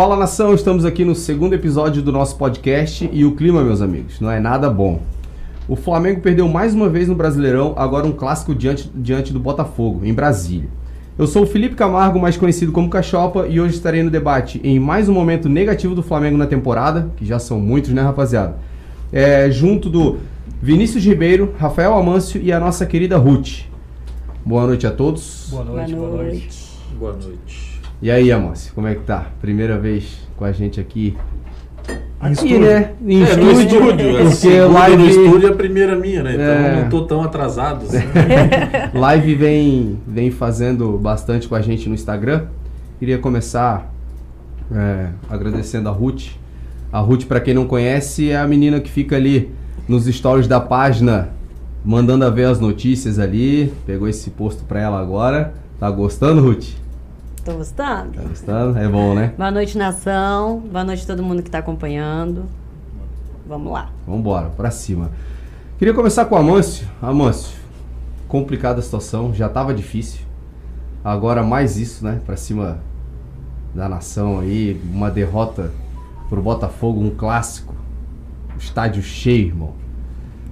Fala nação, estamos aqui no segundo episódio do nosso podcast e o clima, meus amigos, não é nada bom. O Flamengo perdeu mais uma vez no Brasileirão, agora um clássico diante, diante do Botafogo, em Brasília. Eu sou o Felipe Camargo, mais conhecido como Cachopa, e hoje estarei no debate em mais um momento negativo do Flamengo na temporada, que já são muitos, né, rapaziada? É, junto do Vinícius Ribeiro, Rafael Amâncio e a nossa querida Ruth. Boa noite a todos. Boa noite, boa Boa noite. noite. Boa noite. E aí, Amâncio, como é que tá? Primeira vez com a gente aqui. Aqui, estúdio. né? Em É, no estúdio. É, porque segunda live, no estúdio é a primeira minha, né? Então É. eu não tô tão atrasado. assim. live vem, vem fazendo bastante com a gente no Instagram. Queria começar é, agradecendo a Ruth. A Ruth, pra quem não conhece, é a menina que fica ali nos stories da página, mandando a ver as notícias ali. Pegou esse posto pra ela agora. Tá gostando, Ruth? Tô gostando? Tá gostando? É bom, né? Boa noite, nação. Boa noite todo mundo que tá acompanhando. Vamos lá. Vambora, pra cima. Queria começar com o Amâncio. Amâncio, complicada a situação, já tava difícil. Agora mais isso, né? Pra cima da nação aí, uma derrota pro Botafogo, um clássico. Estádio cheio, irmão.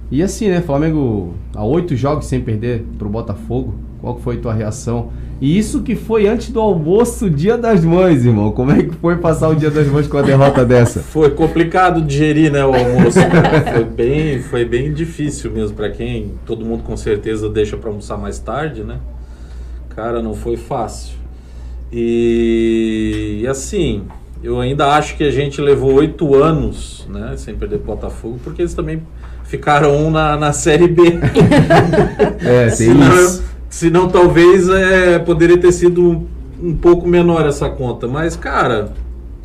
E assim, né? Flamengo há oito jogos sem perder pro Botafogo. Qual foi tua reação? E isso que foi antes do almoço, dia das mães, irmão. Como é que foi passar o dia das mães com a derrota dessa? Foi complicado digerir, né, o almoço. foi, bem, foi bem difícil mesmo pra quem todo mundo com certeza deixa pra almoçar mais tarde, né? Cara, não foi fácil. E, e assim, eu ainda acho que a gente levou oito anos, né, sem perder Botafogo, porque eles também ficaram um na, na Série B. É, tem isso. Senão talvez é, poderia ter sido um, pouco menor essa conta. Mas, cara,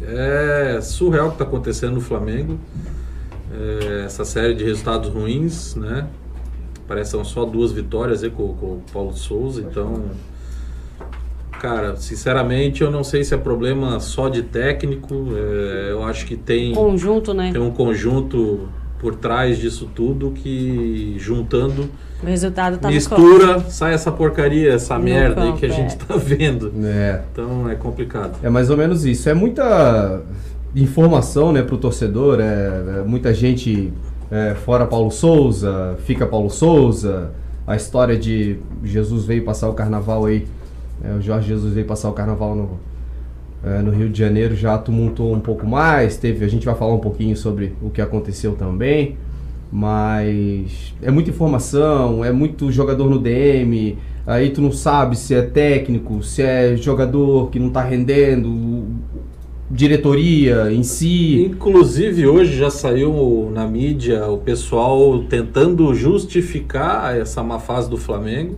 é surreal o que está acontecendo no Flamengo. É, essa série de resultados ruins, né? Parece que são só duas vitórias aí com, com o Paulo Souza, então. Cara, sinceramente, eu não sei se é problema só de técnico. é, eu acho que tem Conjunto, né? tem um conjunto por trás disso tudo que juntando O resultado tá no mistura, sai essa porcaria, essa No merda aí que a gente é. tá vendo. É, Então é complicado. É mais ou menos isso. É muita informação, né, pro torcedor. É, é muita gente é, fora Paulo Souza, fica Paulo Souza. A história de Jesus veio passar o carnaval aí. é, o Jorge Jesus veio passar o carnaval no, é, no Rio de Janeiro, já tumultuou um pouco mais. Teve, a gente vai falar um pouquinho sobre o que aconteceu também. Mas é muita informação, é muito jogador no DM. Aí tu não sabe se é técnico, se é jogador que não tá rendendo, diretoria em si. Inclusive hoje já saiu na mídia o pessoal tentando justificar essa má fase do Flamengo.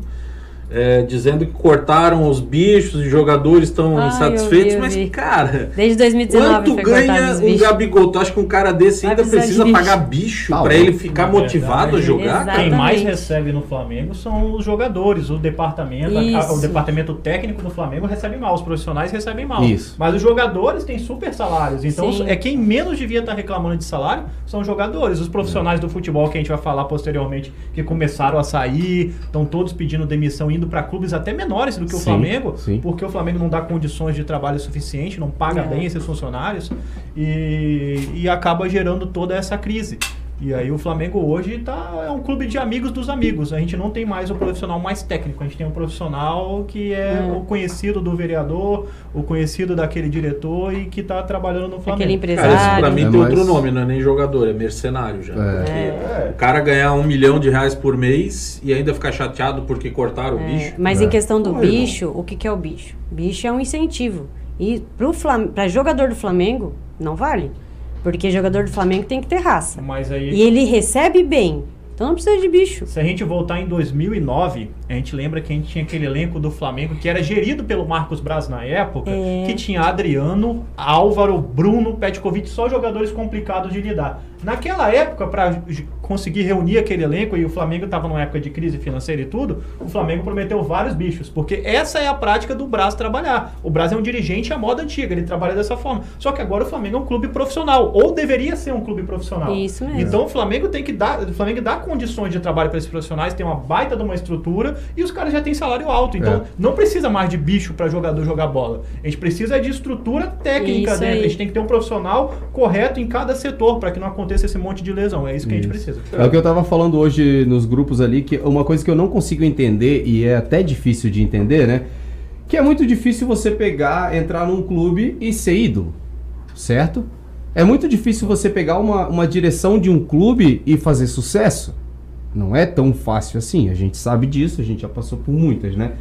É, dizendo que cortaram os bichos, os jogadores estão Ah, eu insatisfeitos, vi, eu mas cara, Desde 2019 Quanto ganha um. Gabigol? Tu acha que um cara desse ainda precisa de pagar bicho Tá pra louco. ele ficar Na motivado a verdade, jogar? Exato. Quem mais Exatamente. recebe no Flamengo são os jogadores, o departamento, a- o departamento técnico do Flamengo recebe mal, os profissionais recebem mal. Isso. Mas os jogadores têm super salários. Então Sim. é quem menos devia estar reclamando de salário são os jogadores. Os profissionais do futebol que a gente vai falar posteriormente que começaram a sair, estão todos pedindo demissão, indo para clubes até menores do que o Sim, Flamengo, sim. porque o Flamengo não dá condições de trabalho suficiente, não paga É. bem esses funcionários e, e acaba gerando toda essa crise. E aí o Flamengo hoje tá, é um clube de amigos dos amigos. A gente não tem mais o profissional mais técnico, a gente tem um profissional que é Hum. o conhecido do vereador, o conhecido daquele diretor e que está trabalhando no Flamengo. Aquele Cara, isso empresário. pra mim É tem mais- outro nome, não é nem jogador, é mercenário já. É. É. O cara ganhar um milhão de reais por mês e ainda ficar chateado porque cortaram o É, bicho. mas É. em questão do Pô, bicho, o que, que é o bicho? Bicho é um incentivo. E para jogador do Flamengo, não vale. Porque jogador do Flamengo tem que ter raça. Mas aí E ele recebe bem. Então não precisa de bicho. Se a gente voltar em 2009, a gente lembra que a gente tinha aquele elenco do Flamengo que era gerido pelo Marcos Braz na época, É. que tinha Adriano, Álvaro, Bruno, Petkovic, só jogadores complicados de lidar. Naquela época, para conseguir reunir aquele elenco, e o Flamengo estava numa época de crise financeira e tudo, o Flamengo prometeu vários bichos, porque essa é a prática do Braz trabalhar. O Braz é um dirigente à moda antiga, ele trabalha dessa forma. Só que agora o Flamengo é um clube profissional, ou deveria ser um clube profissional. Isso mesmo. Então o Flamengo tem que dar, o Flamengo dá condições de trabalho para esses profissionais, tem uma baita de uma estrutura e os caras já têm salário alto. Então É. não precisa mais de bicho para jogador jogar bola. A gente precisa de estrutura técnica Isso dentro. aí. A gente tem que ter um profissional correto em cada setor para que não aconteça esse monte de lesão. É isso que a gente Isso. precisa. É o que eu tava falando hoje nos grupos ali, que uma coisa que eu não consigo entender, e é até difícil de entender, né? Que é muito difícil você pegar, entrar num clube e ser ídolo, certo? É muito difícil você pegar uma, uma direção de um clube e fazer sucesso. Não é tão fácil assim, a gente sabe disso, a gente já passou por muitas, né?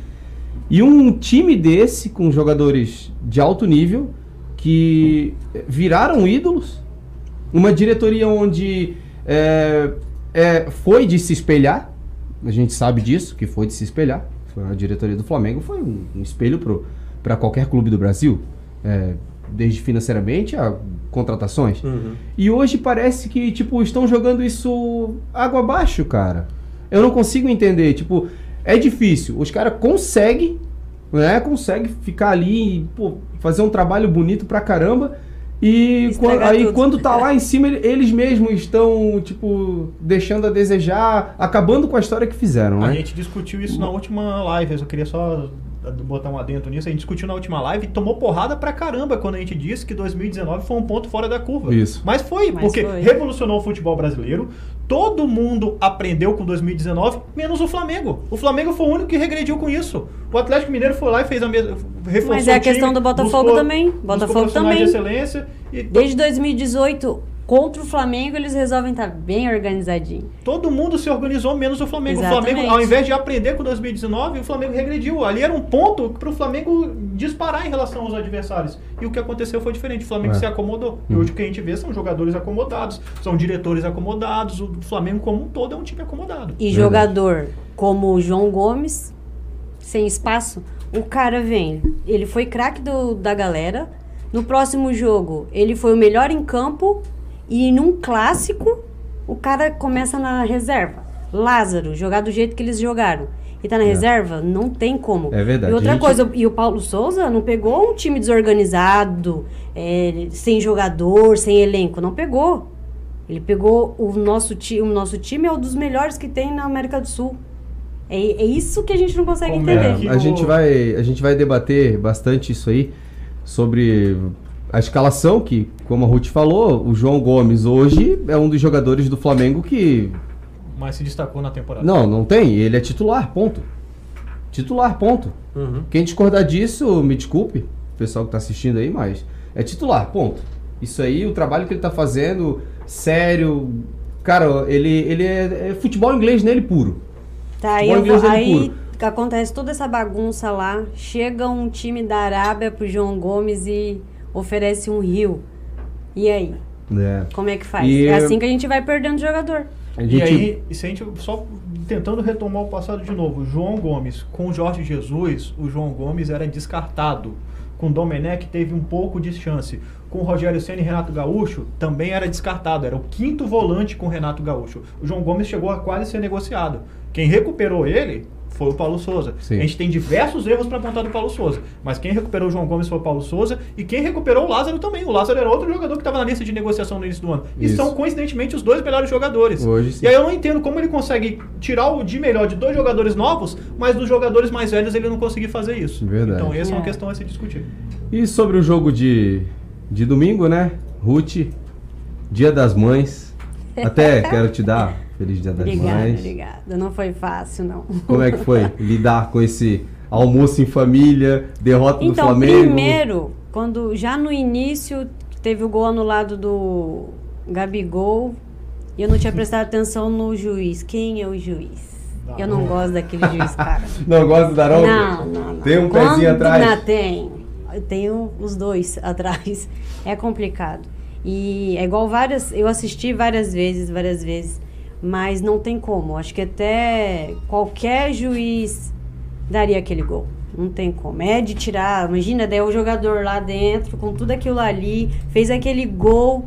E um time desse, com jogadores de alto nível, que viraram ídolos, uma diretoria onde é, é, foi de se espelhar, a gente sabe disso, que foi de se espelhar. Foi a diretoria do Flamengo foi um, um espelho para qualquer clube do Brasil, é, desde financeiramente a contratações. Uhum. E hoje parece que, tipo, estão jogando isso água abaixo, cara. Eu não consigo entender. Tipo, é difícil. Os caras conseguem, né? Conseguem ficar ali e, pô, fazer um trabalho bonito pra caramba. E Estragar quan- aí quando tá lá em cima, ele- eles mesmos estão, tipo, deixando a desejar, acabando com a história que fizeram, A né? gente discutiu isso na última live, eu queria só botar um adentro nisso. A gente discutiu na última live e tomou porrada pra caramba quando a gente disse que 2019 foi um ponto fora da curva. Isso. Mas foi, Mas porque foi. revolucionou o futebol brasileiro. Todo mundo aprendeu com 2019, menos o Flamengo. O Flamengo foi o único que regrediu com isso. O Atlético Mineiro foi lá e fez a mesma. reforçou Mas é a o time, questão do Botafogo buscou- também. Botafogo também. de excelência e Desde 2018, contra o Flamengo, eles resolvem estar bem organizadinho. Todo mundo se organizou, menos o Flamengo. O Exatamente. Flamengo, ao invés de aprender com 2019, o Flamengo regrediu. Ali era um ponto para o Flamengo disparar em relação aos adversários. E o que aconteceu foi diferente. O Flamengo É. se acomodou. E hoje o que a gente vê são jogadores acomodados, são diretores acomodados. O Flamengo, como um todo, é um time acomodado. E Verdade. jogador como o João Gomes, sem espaço, o cara vem. Ele foi craque da galera. No próximo jogo, ele foi o melhor em campo. E num clássico, o cara começa na reserva. Lázaro, jogar do jeito que eles jogaram. E tá na reserva? Não tem como. É verdade. E outra gente- coisa, e o Paulo Souza não pegou um time desorganizado, é, sem jogador, sem elenco. Não pegou. Ele pegou o nosso time. O nosso time é um dos melhores que tem na América do Sul. É, é isso que a gente não consegue Como é entender. que- a, gente vai, a gente vai debater bastante isso aí sobre a escalação, que, como a Ruth falou, o João Gomes hoje é um dos jogadores do Flamengo que. Mas se destacou na temporada. Não, não tem. Ele é titular, ponto. Titular, ponto. Uhum. Quem discordar disso, me desculpe, o pessoal que tá assistindo aí, mas é titular, ponto. Isso aí, o trabalho que ele tá fazendo, sério. Cara, ele, ele é, é futebol inglês nele puro. Tá, aí, Futebol eu inglês vou- ele aí puro. acontece toda essa bagunça lá. Chega um time da Arábia pro João Gomes e oferece um rio. E aí? É. Como é que faz? E- É assim que a gente vai perdendo jogador. A E gente- aí, e se a gente só tentando retomar o passado de novo, o João Gomes com o Jorge Jesus, o João Gomes era descartado. Com o Domenech teve um pouco de chance. Com o Rogério Senna e Renato Gaúcho também era descartado. Era o quinto volante com o Renato Gaúcho. O João Gomes chegou a quase ser negociado. Quem recuperou ele foi o Paulo Souza. Sim. A gente tem diversos erros para apontar do Paulo Souza. Mas quem recuperou o João Gomes foi o Paulo Souza. E quem recuperou o Lázaro também. O Lázaro era outro jogador que estava na lista de negociação no início do ano. E Isso. são, coincidentemente, os dois melhores jogadores. Hoje sim. E aí eu não entendo como ele consegue tirar o de melhor de dois jogadores novos, mas dos jogadores mais velhos ele não conseguiu fazer isso. Verdade. Então essa é uma É. questão a se discutir. E sobre o jogo de, de domingo, né? Ruth, Dia das Mães. Até quero te dar Feliz Dia das Obrigada, Mães. obrigada. Não foi fácil, não. Como é que foi lidar com esse almoço em família, derrota do Então, Flamengo? primeiro, quando já no início teve o gol anulado do Gabigol, e eu não tinha prestado atenção no juiz. Quem é o juiz? Eu não gosto daquele juiz, cara. Não gosta do Daronco? Não, não, não. Tem um Quando pezinho atrás? Não, tem. Eu tenho os dois atrás. É complicado. E é igual várias. Eu assisti várias vezes, várias vezes. Mas não tem como. Acho que até qualquer juiz daria aquele gol. Não tem como. É de tirar. Imagina, daí o jogador lá dentro, com tudo aquilo ali, fez aquele gol.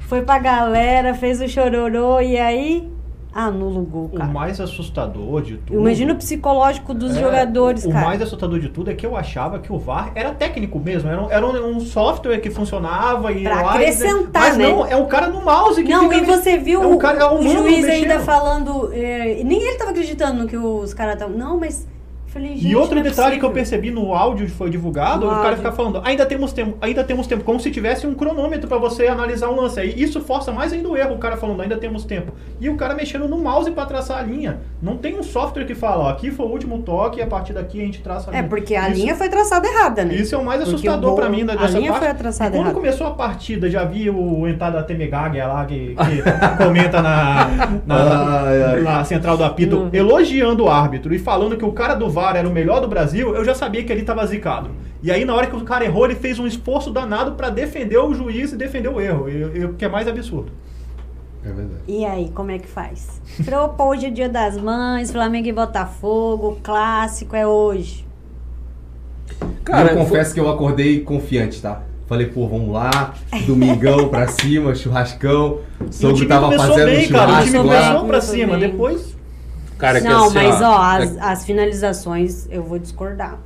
Foi pra galera, fez o chororô e aí anula o gol, O cara. mais assustador de tudo. Imagina o psicológico dos É, jogadores, o cara. mais assustador de tudo é que eu achava que o VAR era técnico mesmo. Era um, era um- software que funcionava e Pra lá e- acrescentar, Mas né? não, é o cara no mouse que Não, fica e você viu é o, o cara- é o o juiz mexendo. ainda falando. é, nem ele tava acreditando no que os caras estavam. Não, mas. Falei, E outro é detalhe que eu possível. percebi no áudio que foi divulgado, No o cara fica falando, ainda temos tempo, ainda temos tempo, como se tivesse um cronômetro pra você analisar um lance. Aí isso força mais ainda o erro, o cara falando, ainda temos tempo. E o cara mexendo no mouse pra traçar a linha. Não tem um software que fala, ó, aqui foi o último toque e a partir daqui a gente traça a É, linha. porque a Isso- linha foi traçada errada, né? Isso é o mais Porque assustador pra mim da- a dessa linha parte. foi traçada e quando errada. começou a partida, já vi o entrada da Temegaga lá, que, que comenta na, na, ai. na central do apito, Uhum. elogiando o árbitro e falando que o cara do VAR era o melhor do Brasil, eu já sabia que ele tava zicado. E aí, na hora que o cara errou, ele fez um esforço danado pra defender o juiz e defender o erro, e- e o que é mais absurdo. É verdade. E aí, como é que faz? Hoje é dia das mães, Flamengo e Botafogo, clássico é hoje. Cara, eu confesso que eu acordei confiante, tá? Falei, pô, vamos lá, domingão pra cima, churrascão. O o sogro tava começou fazendo bem, cara. O churrasco time lá. começou pra cima, bem. depois. Cara, é que não, assim, mas ó, é- as, as finalizações eu vou discordar.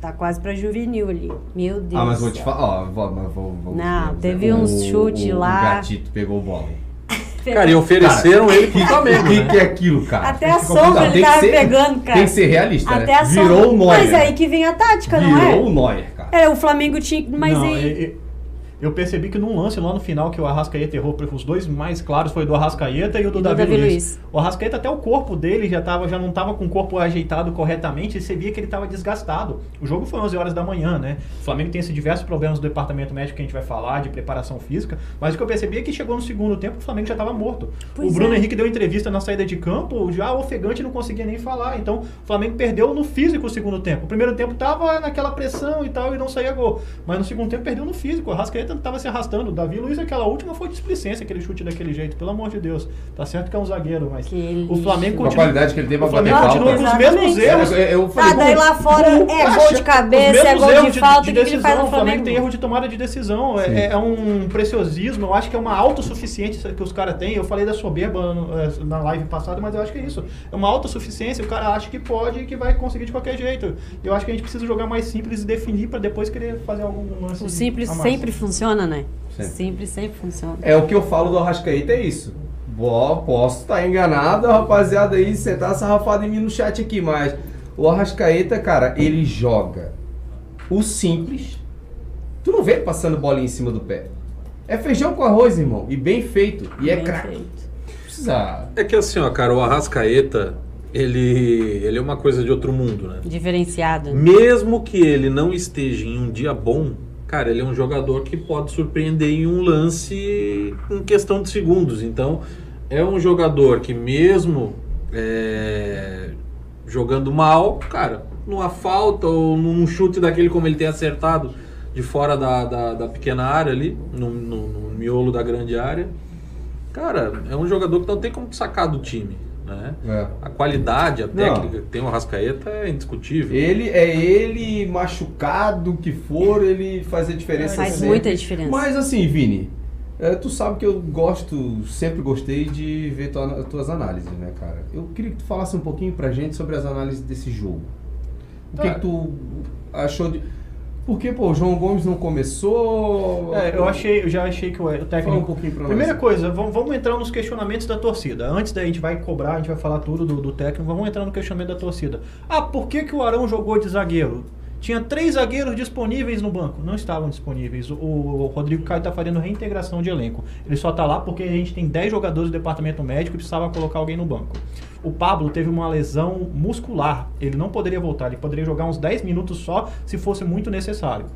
Tá quase pra juvenil ali. Meu Deus. Ah, mas vou te falar, ó, vou, mas vou, vou Não, teve o- uns chute o, lá. O gatito pegou bola. Cara, e ofereceram ele pro O Flamengo, que, né? que é aquilo, cara? Até a Ficou sombra ele tava ser- pegando, cara. Tem que ser realista, Até né? a sombra. Virou o Neuer. Mas aí que vem a tática, não é? Virou o Neuer, cara. É, o Flamengo tinha. Mas Não, aí. e- e- Eu percebi que num lance lá no final que o Arrascaeta errou, porque os dois mais claros foi do Arrascaeta e o do, E do Davi, Davi Luiz. Luiz. O Arrascaeta até o corpo dele já, tava, já não estava com o corpo ajeitado corretamente e você via que ele estava desgastado. O jogo foi 11 horas da manhã, né? O Flamengo tem esses diversos problemas do departamento médico que a gente vai falar, de preparação física, mas o que eu percebi é que chegou no segundo tempo o Flamengo já estava morto. Pois o Bruno é. Henrique deu entrevista na saída de campo, já ofegante não conseguia nem falar. Então o Flamengo perdeu no físico o segundo tempo. O primeiro tempo tava naquela pressão e tal e não saía gol. Mas no segundo tempo perdeu no físico. O Arrascaeta tava se arrastando. O Davi Luiz, aquela última foi displicência, aquele chute daquele jeito. Pelo amor de Deus. Tá certo que é um zagueiro, mas Que o Flamengo Com a continua. qualidade que ele tem pra bater Flamengo falta. continua com os mesmos erros. Eu, eu falei, Ah, daí lá fora é gol de cabeça, é gol erros de falta, o que, que ele decisão, faz no O Flamengo Flamengo? tem erro de tomada de decisão. É, é um preciosismo. Eu acho que é uma autossuficiência que os caras têm. Eu falei da soberba eh, na live passada, mas eu acho que é isso. É uma autossuficiência. O cara acha que pode e que vai conseguir de qualquer jeito. Eu acho que a gente precisa jogar mais simples e definir pra depois querer fazer algum lance. O simples sempre funciona, né? Sempre. Sempre, sempre funciona. É o que eu falo do Arrascaeta, é isso. Bó, posso estar enganado, a rapaziada aí, sentar sarrafado em mim no chat aqui, mas o Arrascaeta, cara, ele joga o simples. Tu não vê ele passando bolinha em cima do pé. É feijão com arroz, irmão, e bem feito, e é Bem craque. feito. Precisa. É que assim, ó, cara, o Arrascaeta, ele, ele é uma coisa de outro mundo, né? Diferenciado. Mesmo que ele não esteja em um dia bom, cara, ele é um jogador que pode surpreender em um lance em questão de segundos. Então, é um jogador que mesmo é, jogando mal, cara, numa falta ou num chute daquele como ele tem acertado de fora da, da, da pequena área ali, no, no- no miolo da grande área, cara, é um jogador que não tem como sacar do time, né? É. A qualidade, a Não. técnica que tem o Arrascaeta é indiscutível. Ele é ele machucado que for, ele faz a diferença. Faz sempre. muita diferença. Mas assim, Vini, é, tu sabe que eu gosto, sempre gostei de ver tua, tuas análises, né, cara? Eu queria que tu falasse um pouquinho pra gente sobre as análises desse jogo. O que, Tá. que tu achou de. Porque, pô, o João Gomes não começou. É, eu achei, eu já achei que o, o Fala um técnico. pouquinho pra Primeira nós. coisa, vamos, vamos entrar nos questionamentos da torcida. Antes da gente vai cobrar, a gente vai falar tudo do, do técnico, vamos entrar no questionamento da torcida. Ah, por que, que o Arão jogou de zagueiro? Tinha três zagueiros disponíveis no banco. Não estavam disponíveis. O, o Rodrigo Caio está fazendo reintegração de elenco. Ele só está lá porque a gente tem 10 jogadores do departamento médico e precisava colocar alguém no banco. O Pablo teve uma lesão muscular. Ele não poderia voltar. Ele poderia jogar uns 10 minutos só se fosse muito necessário.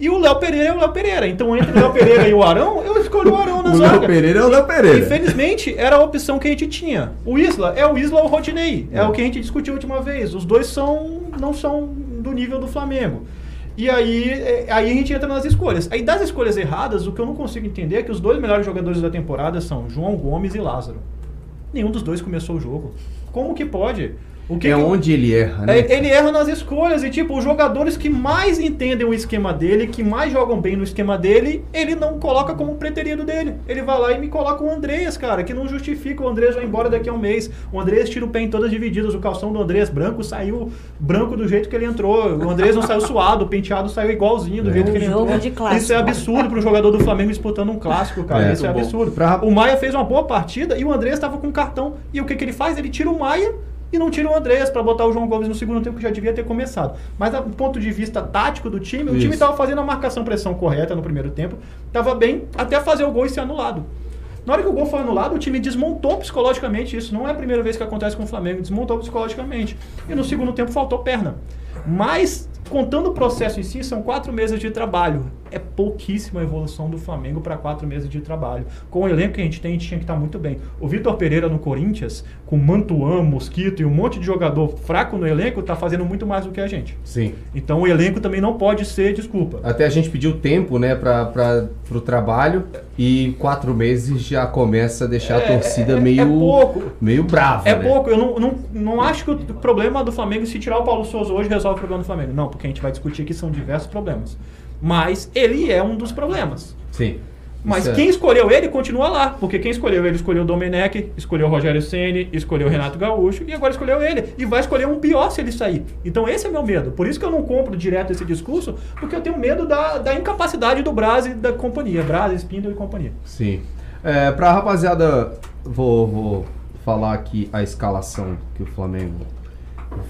E o Léo Pereira é o Léo Pereira. Então, entre o Léo Pereira e o Arão, eu escolho o Arão na O zaga. Léo Pereira é o Léo Pereira. Infelizmente, era a opção que a gente tinha. O Isla é o Isla ou o Rodinei. É, É. o que a gente discutiu a última vez. Os dois são não são do nível do Flamengo. E aí, é, aí a gente entra nas escolhas. Aí das escolhas erradas, o que eu não consigo entender é que os dois melhores jogadores da temporada são João Gomes e Lázaro. Nenhum dos dois começou o jogo. Como que pode? O que é que- onde ele erra, né? É, ele erra nas escolhas e, tipo, os jogadores que mais entendem o esquema dele, que mais jogam bem no esquema dele, ele não coloca como preterido dele. Ele vai lá e me coloca o Andreas, cara, que não justifica. O Andreas vai embora daqui a um mês. O Andreas tira o pé em todas as divididas. O calção do Andreas branco saiu branco do jeito que ele entrou. O Andreas não saiu suado, o penteado saiu igualzinho do É. jeito que Um ele jogo entrou. de clássico. Isso é absurdo pro jogador do Flamengo disputando um clássico, cara. É, Isso é absurdo. Pra- O Maia fez uma boa partida e o Andreas estava com cartão. E o que, que ele faz? Ele tira o Maia e não tira o Andreas para botar o João Gomes no segundo tempo que já devia ter começado. Mas do ponto de vista tático do time, o Isso. time estava fazendo a marcação pressão correta no primeiro tempo, estava bem até fazer o gol e ser anulado. Na hora que o gol foi anulado, o time desmontou psicologicamente isso. Não é a primeira vez que acontece com o Flamengo, desmontou psicologicamente. E no segundo tempo faltou perna. Mas, contando o processo em si, são quatro meses de trabalho. É pouquíssima evolução do Flamengo para quatro meses de trabalho. Com o elenco que a gente tem, a gente tinha que estar muito bem. O Vitor Pereira no Corinthians, com Mantuan, Mosquito e um monte de jogador fraco no elenco, tá fazendo muito mais do que a gente. Sim. Então o elenco também não pode ser desculpa. Até a gente pediu tempo, né, pra, pro trabalho e quatro meses já começa a deixar a torcida é- meio, é pouco. meio brava, É né? pouco, eu não, não, não acho que o problema do Flamengo, se tirar o Paulo Souza hoje, resolve o problema do Flamengo. Não, porque a gente vai discutir que são diversos problemas. Mas ele é um dos problemas. Sim. Mas Isso é- quem escolheu ele continua lá. Porque quem escolheu ele escolheu o Domenech, escolheu o Rogério Ceni, escolheu o Renato Gaúcho e agora escolheu ele. E vai escolher um pior se ele sair. Então esse é meu medo. Por isso que eu não compro direto esse discurso, porque eu tenho medo da, da incapacidade do Braz e da companhia. Braz, Spindle e companhia. Sim. É, pra rapaziada, vou, vou falar aqui a escalação que o Flamengo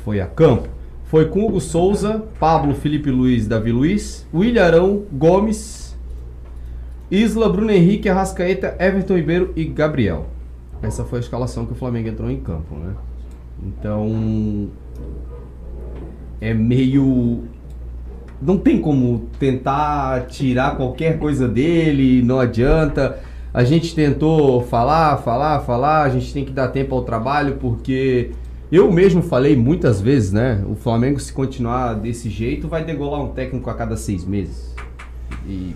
foi a campo. Foi com Hugo Souza, Pablo, Felipe Luiz, Davi Luiz, William Arão, Gomes, Isla, Bruno Henrique, Arrascaeta, Everton Ribeiro e Gabriel. Essa foi a escalação que o Flamengo entrou em campo, né? Então. É meio. Não tem como tentar tirar qualquer coisa dele, não adianta. A gente tentou falar, falar, falar, a gente tem que dar tempo ao trabalho, porque eu mesmo falei muitas vezes, né? O Flamengo, se continuar desse jeito, vai degolar um técnico a cada seis meses. E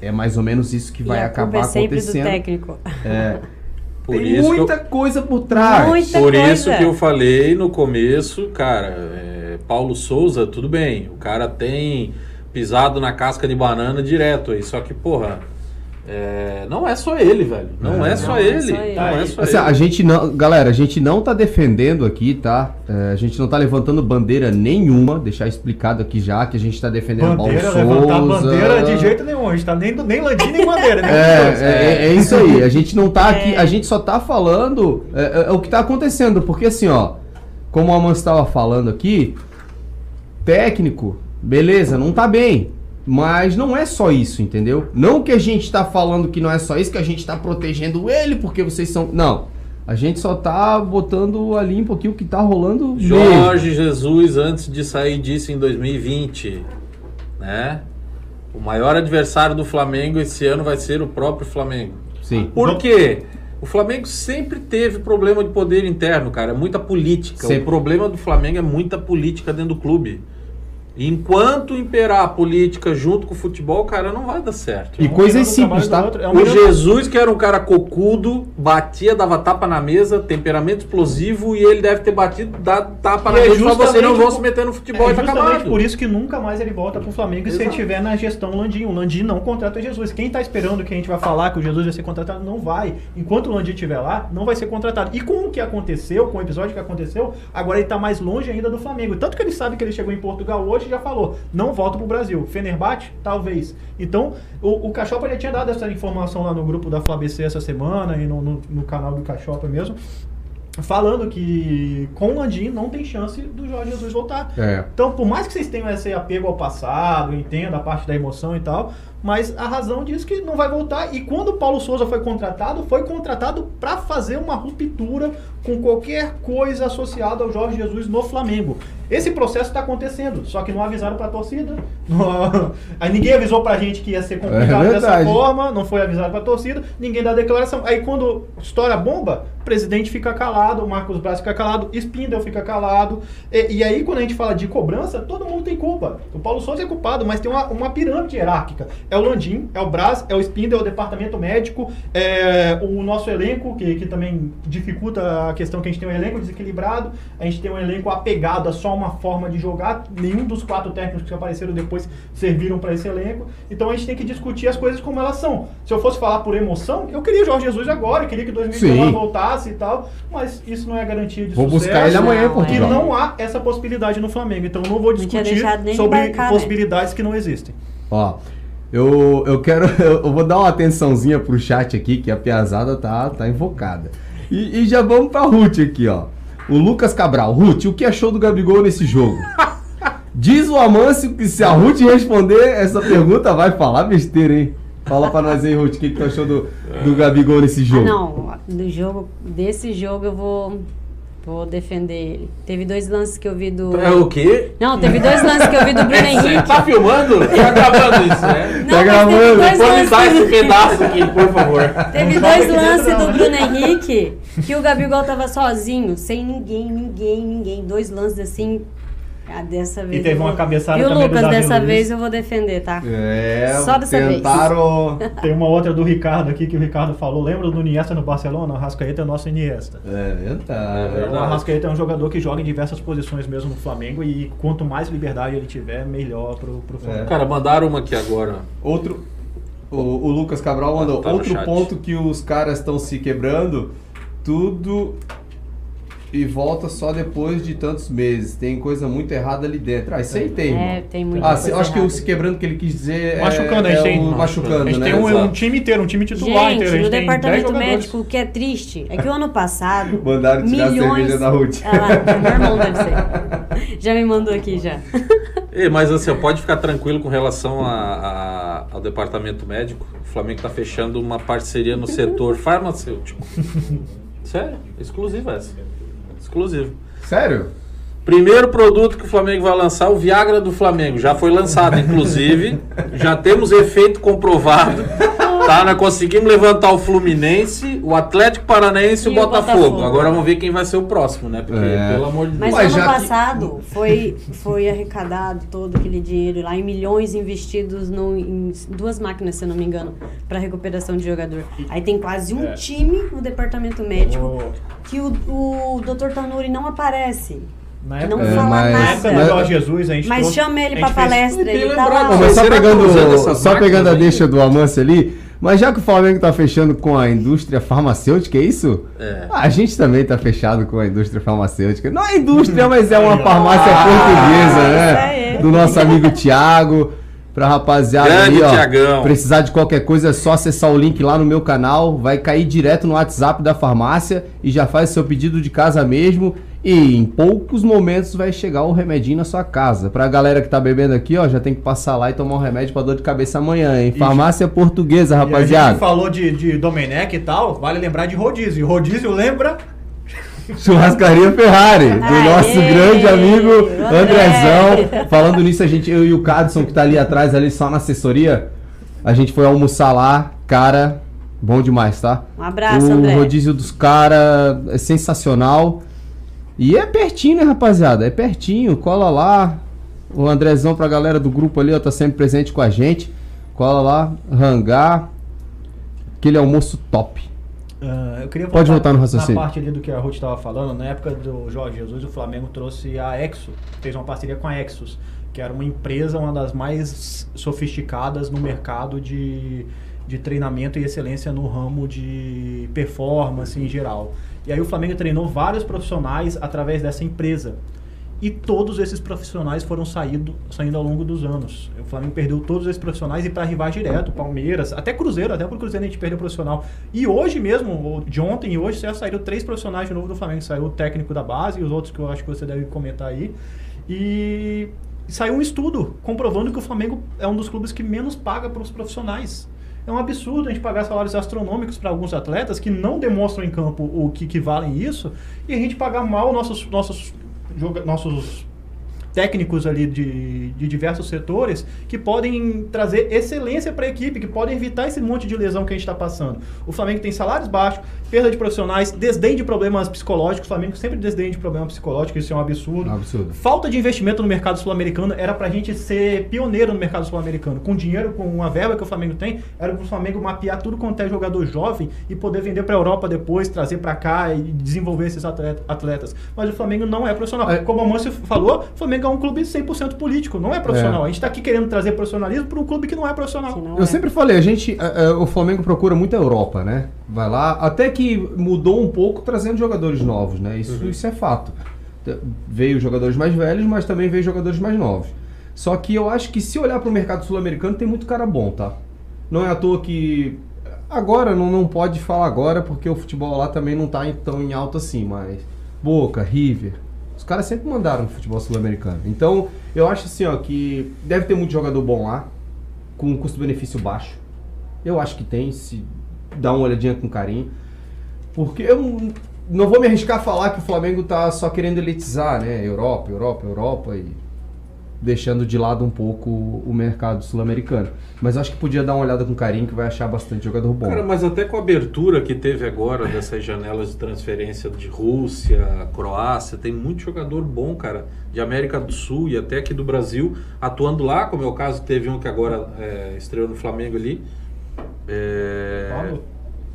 é mais ou menos isso que vai culpa acabar é sempre do acontecendo. técnico. É, Por tem isso que eu- muita coisa por trás. Muita Por coisa. isso que eu falei no começo, cara, é, Paulo Souza, tudo bem, o cara tem pisado na casca de banana direto aí, só que, porra, é, não é só ele, velho. Não é, só Não é ele. só ele. Não é só Assim, ele. a gente não, galera, a gente não tá defendendo aqui, tá? É, a gente não tá levantando bandeira nenhuma, deixar explicado aqui já que a gente tá defendendo Bandeira, Paulo Souza. levantar bandeira de jeito nenhum. A gente tá nem, nem landim nem bandeira, né? É, é, é isso aí. A gente não tá aqui, a gente só tá falando é, é, é o que tá acontecendo, porque assim, ó, como o Aman estava falando aqui, técnico, beleza, não tá bem. Mas não é só isso, entendeu? Não que a gente tá falando que não é só isso, que a gente tá protegendo ele porque vocês são. Não. A gente só tá botando ali um pouquinho o que tá rolando. mesmo. Jorge Jesus, antes de sair disso em 2020, né? O maior adversário do Flamengo esse ano vai ser o próprio Flamengo. Sim. Por quê? O Flamengo sempre teve problema de poder interno, cara. É muita política. Sempre. O problema do Flamengo é muita política dentro do clube. Enquanto imperar a política junto com o futebol, cara, não vai dar certo. E Um coisas o simples, tá? outro. É um O Jesus, que era um cara cocudo, batia, dava tapa na mesa, temperamento explosivo, e ele deve ter batido, dado tapa E na é mesa falou, você não vão se meter no futebol É e tá acabado. por isso que nunca mais ele volta pro Flamengo se ele Exato. tiver na gestão Landim. O Landim não contrata Jesus. Quem tá esperando que a gente vai falar que o Jesus vai ser contratado, não vai. Enquanto o Landim estiver lá, não vai ser contratado. E com o que aconteceu, com o episódio que aconteceu, agora ele tá mais longe ainda do Flamengo. Tanto que ele sabe que ele chegou em Portugal hoje já falou, não volta pro Brasil. Fenerbahçe? Talvez. Então, o, o Cachopa já tinha dado essa informação lá no grupo da FlaBC essa semana e no, no, no canal do Cachopa mesmo. Falando que com o Landim não tem chance do Jorge Jesus voltar. É. Então, por mais que vocês tenham esse apego ao passado, entenda a parte da emoção e tal, mas a razão diz que não vai voltar. E quando o Paulo Souza foi contratado, foi contratado para fazer uma ruptura com qualquer coisa associada ao Jorge Jesus no Flamengo. Esse processo está acontecendo, só que não avisaram para a torcida. Aí ninguém avisou pra gente que ia ser complicado É dessa forma, não foi avisado para a torcida, ninguém dá declaração. Aí quando estoura a bomba, o presidente fica calado, o Marcos Braz fica calado, Spindel fica calado. E, e, aí, quando a gente fala de cobrança, todo mundo tem culpa. O Paulo Souza é culpado, mas tem uma, uma pirâmide hierárquica. É o Landim, é o Braz, é o Spindel, é o departamento médico, é o nosso elenco, que, que também dificulta a questão que a gente tem um elenco desequilibrado, a gente tem um elenco apegado a só uma forma de jogar. Nenhum dos quatro técnicos que apareceram depois serviram para esse elenco. Então a gente tem que discutir as coisas como elas são. Se eu fosse falar por emoção, eu queria o Jorge Jesus agora, eu queria que 2019 voltasse e tal, mas isso não é garantia de vou sucesso. Vou buscar ele amanhã, não, E não há essa possibilidade no Flamengo. Então eu não vou discutir não sobre embarcar, né? possibilidades né? que não existem. Ó, eu, eu quero. Eu vou dar uma atençãozinha pro chat aqui, que a piazada tá, tá invocada. E, e já vamos pra Ruth aqui, ó. O Lucas Cabral. Ruth, o que achou do Gabigol nesse jogo? Diz o Amâncio que se a Ruth responder essa pergunta, vai falar besteira, hein? Fala pra nós aí, Ruth, o que, que tu achou do, do Gabigol nesse jogo? Ah, não, do jogo, desse jogo eu vou, vou defender ele. Teve dois lances que eu vi do. É o quê? Não, teve dois lances que eu vi do Bruno Henrique. Tá filmando? Tá gravando isso, né? Não, tá gravando. Pode dar esse pedaço aqui, por favor. Teve dois lances do Bruno Henrique que o Gabigol tava sozinho, sem ninguém, ninguém, ninguém. Dois lances assim ah, dessa vez. E teve uma cabeçada E o também Lucas, do Davi dessa Luiz. vez eu vou defender, tá? É, Só dessa vez. tentaram... Tem uma outra do Ricardo aqui que o Ricardo falou. Lembra do Iniesta no Barcelona? O Arrascaeta é o nosso Iniesta. É, verdade. O Arrascaeta é um jogador que joga em diversas posições mesmo no Flamengo e quanto mais liberdade ele tiver, melhor pro, pro Flamengo. Cara, mandaram uma aqui agora. Outro. O, o Lucas Cabral mandou. Tá outro chat. ponto que os caras estão se quebrando, tudo e volta só depois de tantos meses. Tem coisa muito errada ali dentro. Ah, isso aí tem. É, irmão. tem muita Ah, coisa acho que o errada. se quebrando que ele quis dizer é, Machucando, a é gente tem- machucando, A gente né? tem um, um time inteiro, um time titular inteiro. A Gente, gente no tem 10 departamento médico, o que é triste é que o ano passado. Mandaram tirar a milhões... cerveja da Ruth. Ah lá, meu irmão deve ser. Já me mandou aqui já. Ei, mas assim, pode ficar tranquilo com relação a- a- ao departamento médico. O Flamengo está fechando uma parceria no setor farmacêutico. Sério, exclusiva essa. Exclusivo. Sério? Primeiro produto que o Flamengo vai lançar, o Viagra do Flamengo. Já foi lançado, inclusive. já temos efeito comprovado. Tá, nós conseguimos levantar o Fluminense, o Atlético Paranaense e o Botafogo. Botafogo. Agora vamos ver quem vai ser o próximo, né? Porque, É. pelo amor de Mas Deus. Mas ano já que- passado foi, foi arrecadado todo aquele dinheiro lá em milhões investidos no, em duas máquinas, se eu não me engano, para recuperação de jogador. Aí tem quase um É. time no departamento médico O- que o, o Dr. Tanuri não aparece. Na época, não É, fala mas- na nada. época do Mas- Jorge Jesus, a gente Mas trouxe- chama a ele gente pra palestra, ele tá lá. Bom, Você mas só pegando, só pegando a deixa do Amâncio ali, mas já que o Flamengo tá fechando com a indústria farmacêutica, é isso? É. Ah, a gente também tá fechado com a indústria farmacêutica. Não é indústria, mas é uma farmácia portuguesa, isso né? aí. Do nosso amigo Tiago. Pra rapaziada Grande aí, ó, Tiagão. precisar de qualquer coisa é só acessar o link lá no meu canal, vai cair direto no WhatsApp da farmácia e já faz seu pedido de casa mesmo. E em poucos momentos vai chegar o remedinho na sua casa. Pra galera que tá bebendo aqui, ó, já tem que passar lá e tomar um remédio pra dor de cabeça amanhã, hein? Farmácia portuguesa, E a gente rapaziada. falou de, de Domenech e tal, vale lembrar de rodízio. Rodízio lembra Churrascaria Ferrari, do Aê, nosso grande amigo André. Andrezão. Falando nisso, a gente, eu e o Cadson, que tá ali atrás, ali só na assessoria, a gente foi almoçar lá, cara, bom demais, tá? Um abraço, o André. rodízio dos caras é sensacional. E é pertinho, né, rapaziada? É pertinho, cola lá. O Andrezão pra galera do grupo ali, ó, tá sempre presente com a gente. Cola lá, rangar. Aquele almoço top. Ah, eu queria Pode voltar no raciocínio. Na parte ali do que a Ruth estava falando, na época do Jorge Jesus, o Flamengo trouxe a Exo, fez uma parceria com a Exos, que era uma empresa, uma das mais sofisticadas no mercado de, de treinamento e excelência no ramo de performance em geral. E aí o Flamengo treinou vários profissionais através dessa empresa. E todos esses profissionais foram saído, saindo ao longo dos anos. O Flamengo perdeu todos esses profissionais e para rivais direto, Palmeiras, até Cruzeiro, até pro Cruzeiro a gente perdeu profissional. E hoje mesmo, de ontem e hoje, já saíram três profissionais de novo do Flamengo. Saiu o técnico da base e os outros que eu acho que você deve comentar aí. E saiu um estudo comprovando que o Flamengo é um dos clubes que menos paga para os profissionais. É um absurdo a gente pagar salários astronômicos para alguns atletas que não demonstram em campo o que, que valem isso e a gente pagar mal nossos, nossos, nossos técnicos ali de, de diversos setores que podem trazer excelência para a equipe, que podem evitar esse monte de lesão que a gente está passando. O Flamengo tem salários baixos, perda de profissionais, desdém de problemas psicológicos. O Flamengo sempre desdém de problemas psicológicos, isso é um absurdo. Um absurdo. Falta de investimento no mercado sul-americano era para a gente ser pioneiro no mercado sul-americano. Com dinheiro, com uma verba que o Flamengo tem, era para o Flamengo mapear tudo quanto é jogador jovem e poder vender para a Europa depois, trazer para cá e desenvolver esses atleta- atletas. Mas o Flamengo não é profissional. É. Como o Márcio falou, o Flamengo é um clube 100% político, não é profissional. É. A gente está aqui querendo trazer profissionalismo para um clube que não é profissional. Não Eu é. sempre falei, a gente, é, é, o Flamengo procura muito a Europa, né? Vai lá, até que mudou um pouco trazendo jogadores novos, né? Isso, isso é fato. Veio jogadores mais velhos, mas também veio jogadores mais novos. Só que eu acho que se olhar para o mercado sul-americano tem muito cara bom, tá? Não é à toa que agora não, não pode falar agora porque o futebol lá também não tá tão em alta assim, mas Boca, River, os caras sempre mandaram no futebol sul-americano. Então, eu acho assim, ó, que deve ter muito jogador bom lá com custo-benefício baixo. Eu acho que tem, se dá uma olhadinha com carinho. Porque eu não- vou me arriscar a falar que o Flamengo tá só querendo elitizar, né? Europa, Europa, Europa e deixando de lado um pouco o mercado sul-americano. Mas acho que podia dar uma olhada com carinho que vai achar bastante jogador bom. Cara, mas até com a abertura que teve agora dessas janelas de transferência de Rússia, Croácia, tem muito jogador bom, cara, de América do Sul e até aqui do Brasil, atuando lá, como é o caso, teve um que agora é, estreou no Flamengo ali. É... Paulo?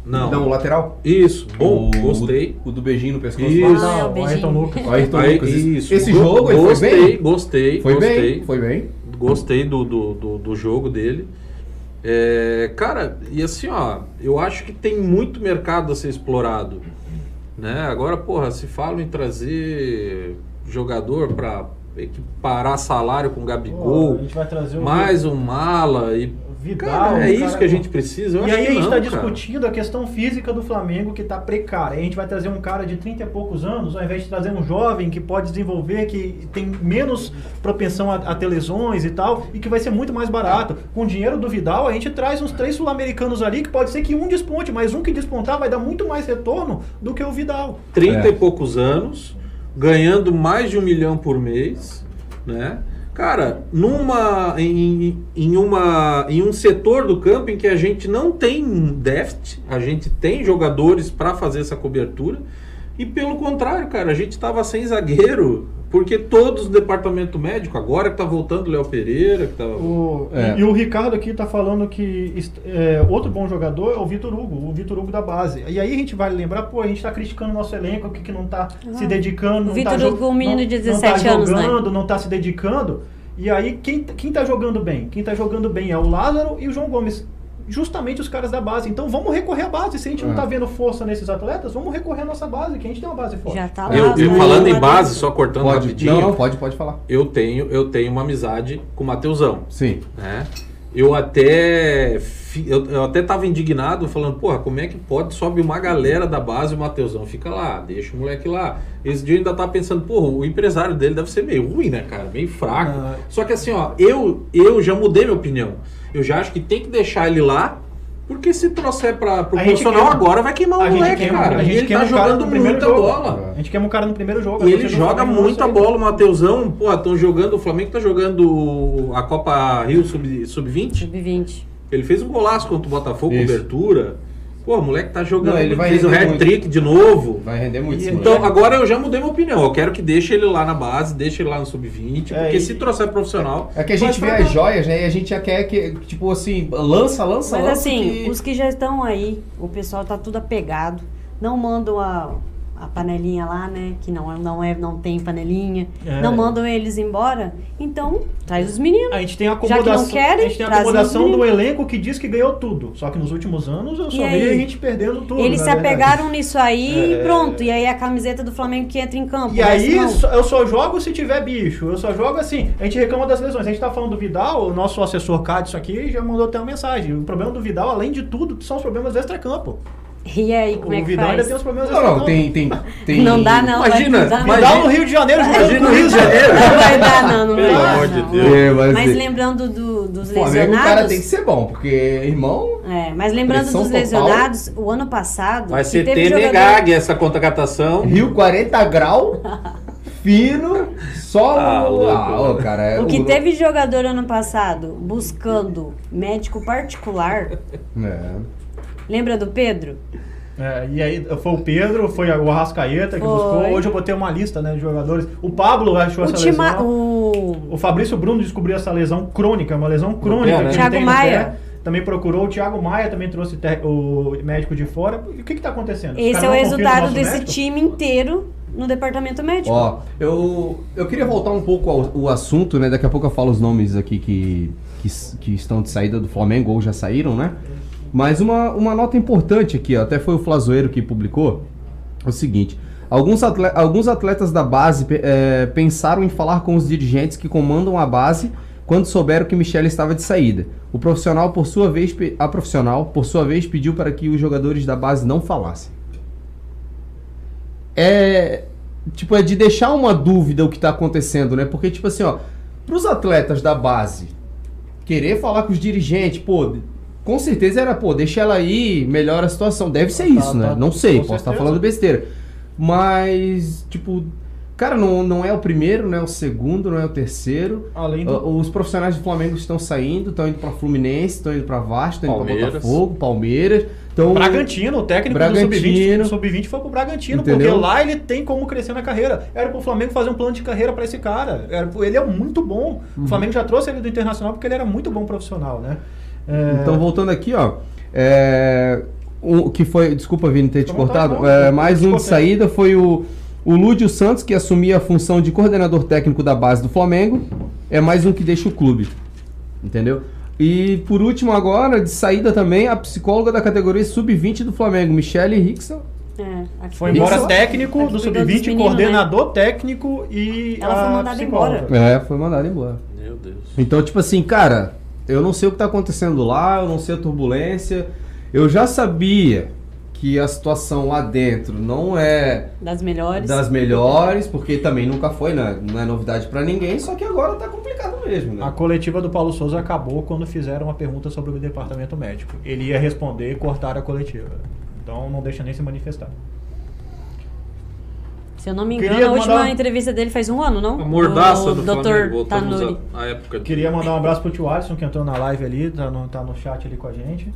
Não. Não, o lateral? Isso, bom, O- gostei. O, do beijinho no pescoço. Isso. Ah, o o beijinho. Ayrton Lucas. O Ayrton Aí, Lucas. isso. Esse Go- jogo ele gostei, foi bem? Gostei, Foi gostei. bem, foi bem. Gostei do, do, do, do jogo dele. É, cara, e assim, ó, eu acho que tem muito mercado a ser explorado. Né? Agora, porra, se fala em trazer jogador para equiparar salário com Pô, Gabigol, a gente vai trazer o mais um mala e. Vidal. Cara, é isso cara- que a gente precisa. Eu E acho aí que a gente está discutindo a questão física do Flamengo que está precária. A gente vai trazer um cara de 30 e poucos anos, ao invés de trazer um jovem que pode desenvolver, que tem menos propensão a, a ter lesões e tal, e que vai ser muito mais barato. Com o dinheiro do Vidal, a gente traz uns três sul-americanos ali, que pode ser que um desponte, mas um que despontar vai dar muito mais retorno do que o Vidal. 30 É. e poucos anos, ganhando mais de um milhão por mês, né? Cara, numa em, em uma em um setor do campo em que a gente não tem déficit, a gente tem jogadores para fazer essa cobertura e pelo contrário, cara, a gente estava sem zagueiro porque todos do departamento médico agora que tá voltando o Léo Pereira, que tá O- É. e, e o Ricardo aqui tá falando que é, outro bom jogador é o Vitor Hugo, o Vitor Hugo da base. E aí a gente vai lembrar, pô, a gente tá criticando o nosso elenco que, que não tá se dedicando. O não Vitor tá Hugo, um menino não- de não 17 tá anos, né? jogando, não tá se dedicando. E aí quem, quem tá jogando bem? Quem tá jogando bem é o Lázaro e o João Gomes. Justamente os caras da base. Então vamos recorrer à base. Se a gente não É. tá vendo força nesses atletas, vamos recorrer à nossa base, que a gente tem uma base forte. Já tá lá. eu, eu né? falando em base, só cortando Pode, rapidinho. não, pode, pode falar. Eu tenho eu tenho uma amizade com o Mateusão. Sim. né? Eu até eu, eu até tava indignado falando, porra, como é que pode sobe uma galera da base e o Mateusão fica lá, deixa o moleque lá. Esse dia eu ainda tava pensando, porra, o empresário dele deve ser meio ruim, né, cara? Meio fraco. Ah. Só que assim, ó, eu eu já mudei minha opinião. Eu já acho que tem que deixar ele lá. Porque se trouxer para pro profissional queima- agora, vai queimar o a gente moleque, queima- cara. a E gente ele queima tá o cara jogando no primeiro muita jogo. bola. A gente quer um cara no primeiro jogo. E ele joga muita bola, o Mateusão. Pô, estão jogando, o Flamengo tá jogando a Copa Rio Sub- Sub-20. Sub-20. ele fez um golaço contra o Botafogo, Isso. cobertura. Pô, o moleque tá jogando, Não, ele vai fez o hat-trick de novo. Vai render muito esse Então, moleque. agora eu já mudei minha opinião. Eu quero que deixe ele lá na base, deixe ele lá no Sub-20, É, porque e- se trouxer profissional. É que a gente vê as joias, né? E a gente já quer que, tipo assim, lança, lança, Mas lança. assim, que- os que já estão aí, o pessoal tá tudo apegado. Não mandam a, a panelinha lá, né? Que não, é- não, é, não tem panelinha. É. Não mandam eles embora. Então, traz os meninos. A gente tem a Já que acomodação, não querem, a gente tem acomodação do elenco que diz que ganhou tudo. Só que nos últimos anos eu E só aí? vi a gente perdendo tudo. Eles se verdade. apegaram nisso aí É. e pronto. E aí a camiseta do Flamengo que entra em campo. E resto aí não. eu só jogo se tiver bicho. Eu só jogo assim. A gente reclama das lesões. A gente tá falando do Vidal, o nosso assessor CAD, isso aqui, já mandou até uma mensagem. O problema do Vidal, além de tudo, são os problemas extra-campo. E aí, como o é que Vidal faz? ainda tem os problemas Não, não, tem, tem, tem... Não dá não. Imagina, vai, não dá, imagina- no Rio de Janeiro Imagina no Rio de Janeiro. Não vai dar, não, não Pelo vai dar, amor de. Deus. É, mas, Mas lembrando do- dos Flamengo, lesionados. o cara tem que ser bom, porque, irmão, É, mas lembrando dos total. lesionados, o ano passado. Vai ser teve TNGAG essa contratação. Rio 40 grau, fino, só Ah, o. Ah, ô, cara, é O que o- teve jogador ano passado buscando médico particular, É. lembra do Pedro? É, e aí foi o Pedro, foi o Arrascaeta que Foi. buscou. Hoje eu botei uma lista né, de jogadores. O Pablo achou O, essa Tima, lesão. o O Fabrício Bruno descobriu essa lesão crônica, uma lesão crônica. pé, né? Thiago Maia. Também procurou, o Thiago Maia também trouxe o médico de fora. E o que está acontecendo? Esse é o resultado desse médico? time inteiro no departamento médico. Ó, eu, eu queria voltar um pouco ao, ao assunto, né? Daqui a pouco eu falo os nomes aqui que, que, que estão de saída do Flamengo ou já saíram, né? Mas uma, uma nota importante aqui, ó, até foi o Flazoeiro que publicou, é o seguinte. Alguns, atle- alguns atletas da base eh, pensaram em falar com os dirigentes que comandam a base quando souberam que Michele estava de saída. O profissional, por sua vez, a profissional, por sua vez, pediu para que os jogadores da base não falassem é tipo é de deixar uma dúvida o que tá acontecendo, né? Porque tipo assim, ó, pros atletas da base querer falar com os dirigentes, pô, com certeza era, pô, deixa ela aí, melhora a situação. Deve ser Tá, isso, tá, né? tá, Não sei, posso estar certeza. falando besteira. Mas, tipo, cara, não, não é o primeiro, não é o segundo, não é o terceiro. Além do, Os profissionais do Flamengo estão saindo, estão indo pra Fluminense, estão indo pra Vasco, estão indo pra Palmeiras. Botafogo, Palmeiras. Então, Bragantino, o técnico Bragantino. do Sub-20 Sub-20 foi pro Bragantino, Entendeu? porque lá ele tem como crescer na carreira. Era pro Flamengo fazer um plano de carreira pra esse cara. Era, ele é muito bom. Uhum. O Flamengo já trouxe ele do Internacional porque ele era muito bom profissional, né? É, Então, voltando aqui, ó. É, o que foi. Desculpa, Vini, ter te vontade, cortado. É, mais um de saída foi o, o Lúdio Santos, que assumia a função de coordenador técnico da base do Flamengo. É mais um que deixa o clube. Entendeu? E por último, agora, de saída também, a psicóloga da categoria sub-20 do Flamengo, Michele Rickson. É, Foi embora Isso. técnico Aqui do cuidou dos Sub-20, meninos, coordenador técnico e Ela foi mandada psicóloga. embora. É, foi mandado embora. Meu Deus. Então, tipo assim, cara, eu não sei o que tá acontecendo lá, eu não sei a turbulência. Eu já sabia que a situação lá dentro não é Das melhores. das melhores, porque também nunca foi, né? Não é novidade pra ninguém, só que agora tá complicado mesmo, né? A coletiva do Paulo Souza acabou quando fizeram uma pergunta sobre o departamento médico. Ele ia responder e cortar a coletiva. Então não deixa nem se manifestar. Se eu não me engano, Queria a última mandar- entrevista dele faz um ano, não? A mordaça o do Dr. Flamengo. Voltamos Tanuri. à, à época. de- Queria mandar um abraço pro tio Alisson, que entrou na live ali, tá no, tá no chat ali com a gente.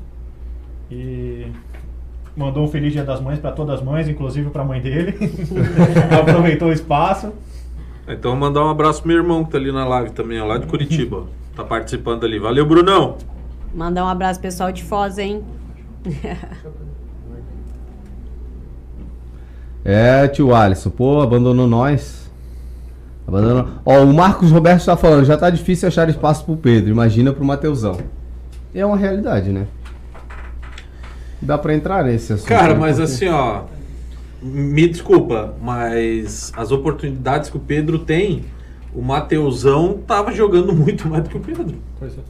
E mandou um feliz dia das mães pra todas as mães, inclusive pra mãe dele. Aproveitou o espaço. Então mandar um abraço pro meu irmão que tá ali na live também, ó, lá de Curitiba. ó. Tá participando ali. Valeu, Brunão. Mandar um abraço pessoal de Foz, hein? É, tio Alisson, pô, abandonou nós. Abandonou. Ó, o Marcos Roberto tá falando, já tá difícil achar espaço pro Pedro, imagina pro Mateusão. É uma realidade, né? Dá pra entrar nesse assunto. Cara, né? mas Porque- assim, ó. Me desculpa, mas as oportunidades que o Pedro tem, o Mateusão tava jogando muito mais do que o Pedro. Pois é.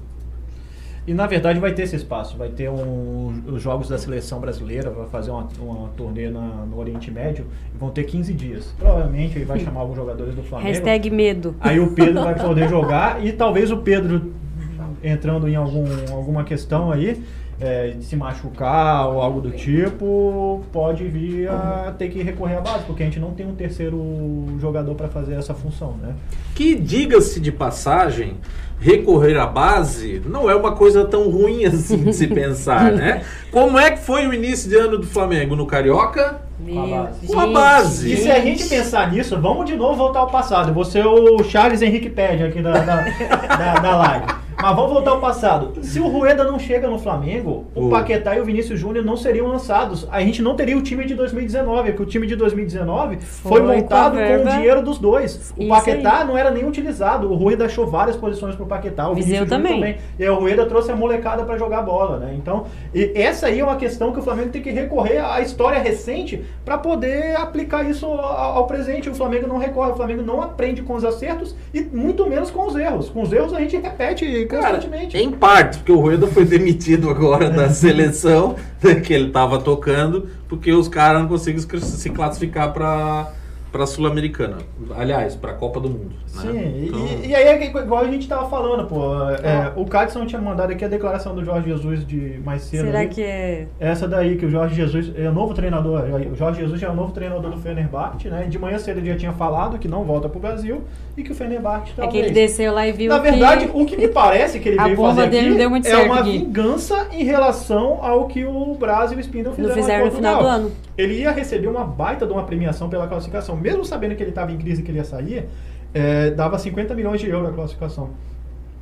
E na verdade vai ter esse espaço, vai ter um, os jogos da seleção brasileira, vai fazer uma, uma turnê na- no Oriente Médio, e vão ter 15 dias. Provavelmente ele vai chamar alguns jogadores do Flamengo. Hashtag medo. Aí o Pedro vai poder jogar e talvez o Pedro entrando em algum, alguma questão aí, é, de se machucar ou algo do tipo, pode vir a ter que recorrer à base, porque a gente não tem um terceiro jogador para fazer essa função, né? Que, diga-se de passagem, recorrer à base não é uma coisa tão ruim assim de se pensar, né? Como é que foi o início de ano do Flamengo no Carioca? Meu, base. Com a base. E se a gente pensar nisso, vamos de novo voltar ao passado. Eu vou ser o Charles Henrique Pede aqui da, da, da, da live. Mas vamos voltar ao passado. Se o Rueda não chega no Flamengo, o O- Paquetá e o Vinícius Júnior não seriam lançados. A gente não teria o time de 2019, porque o time de 2019 foi, Foi com montado com, verba. o dinheiro dos dois. O Isso Paquetá não era nem utilizado. O Rueda achou várias posições pro Paquetá. O Viseu Vinícius Júnior também. E aí o Rueda trouxe a molecada para jogar bola, né? Então, e essa aí é uma questão que o Flamengo tem que recorrer à história recente para poder aplicar isso ao, ao presente. O Flamengo não recorre, o Flamengo não aprende com os acertos e muito menos com os erros. Com os erros a gente repete Cara, constantemente. em parte, porque o Rueda foi demitido agora da seleção né, que ele tava tocando, porque os caras não conseguem se classificar para para a Sul-Americana. Aliás, para a Copa do Mundo. né? Sim, e- Então, e, e aí é igual a gente tava falando, pô. é, o Cadson tinha mandado aqui a declaração do Jorge Jesus de mais cedo. Será ali. que é. Essa daí que o Jorge Jesus é o novo treinador. O Jorge Jesus já é o novo treinador do Fenerbahçe, né? De manhã cedo ele já tinha falado que não volta pro Brasil e que o Fenerbahçe É talvez. que ele desceu lá e viu Na que verdade, o que me parece que ele veio fazer aqui deu muito é certo uma aqui. vingança em relação ao que o Brasil e o Spindle fizeram, fizeram no final do ano. Ele ia receber uma baita de uma premiação pela classificação. Mesmo sabendo que ele estava em crise e que ele ia sair, é, dava 50 milhões de euros a classificação.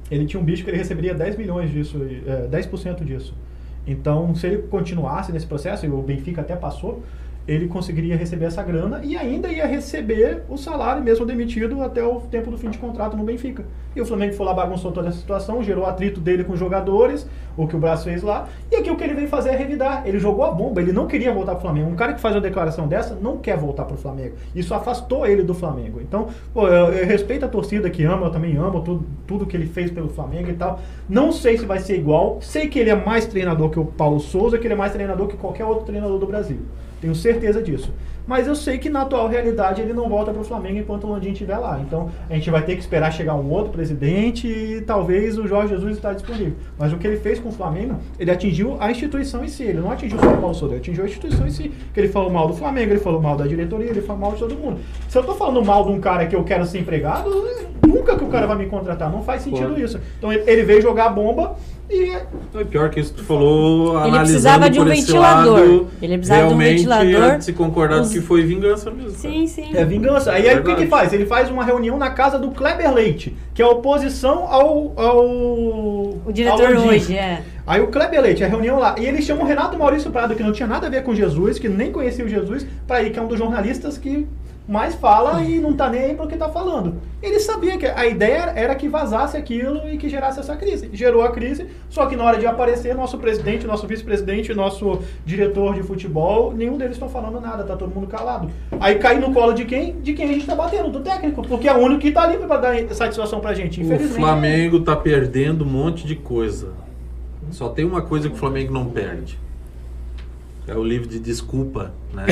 Ele tinha um bicho que ele receberia 10 milhões disso, é, 10% disso. Então, se ele continuasse nesse processo, e o Benfica até passou, ele conseguiria receber essa grana e ainda ia receber o salário mesmo demitido até o tempo do fim de contrato no Benfica. E o Flamengo foi lá, bagunçou toda essa situação, gerou atrito dele com os jogadores, o que o Braço fez lá, e aqui o que ele veio fazer é revidar. Ele jogou a bomba, ele não queria voltar pro Flamengo. Um cara que faz uma declaração dessa não quer voltar pro Flamengo. Isso afastou ele do Flamengo. Então, pô, eu, eu respeito a torcida que ama, eu também amo tudo, tudo que ele fez pelo Flamengo e tal. Não sei se vai ser igual. Sei que ele é mais treinador que o Paulo Souza, que ele é mais treinador que qualquer outro treinador do Brasil. Tenho certeza disso. Mas eu sei que na atual realidade ele não volta para o Flamengo enquanto o Landim estiver lá. Então a gente vai ter que esperar chegar um outro presidente e talvez o Jorge Jesus está disponível. Mas o que ele fez com o Flamengo, ele atingiu a instituição em si. Ele não atingiu só o Paulo Souza, ele atingiu a instituição em si. Que ele falou mal do Flamengo, ele falou mal da diretoria, ele falou mal de todo mundo. Se eu tô falando mal de um cara que eu quero ser empregado, nunca que o cara vai me contratar. Não faz sentido Claro. isso. Então ele ele veio jogar a bomba e É pior que isso que tu falou, Ele precisava de um ventilador. lado, Ele precisava de um realmente ventilador. se concordar Os- que foi vingança mesmo. Sim, sim. É vingança. Aí, aí o que, que faz? Ele faz uma reunião na casa do Kleber Leite, que é a oposição ao. ao O diretor ao hoje, é. Aí o Kleber Leite, a reunião lá. E eles chamam o Renato Maurício Prado, que não tinha nada a ver com Jesus, que nem conhecia o Jesus, pra ir, que é um dos jornalistas que mais fala e não tá nem aí pro que tá falando. Ele sabia que a ideia era que vazasse aquilo e que gerasse essa crise. Gerou a crise, só que na hora de aparecer, nosso presidente, nosso vice-presidente, nosso diretor de futebol, nenhum deles estão falando nada, tá todo mundo calado. Aí cai no colo de quem? De quem a gente tá batendo, do técnico, porque é o único que tá ali pra dar satisfação pra gente. O Infelizmente. Flamengo tá perdendo um monte de coisa. Só tem uma coisa que o Flamengo não perde. É o livro de desculpa, né?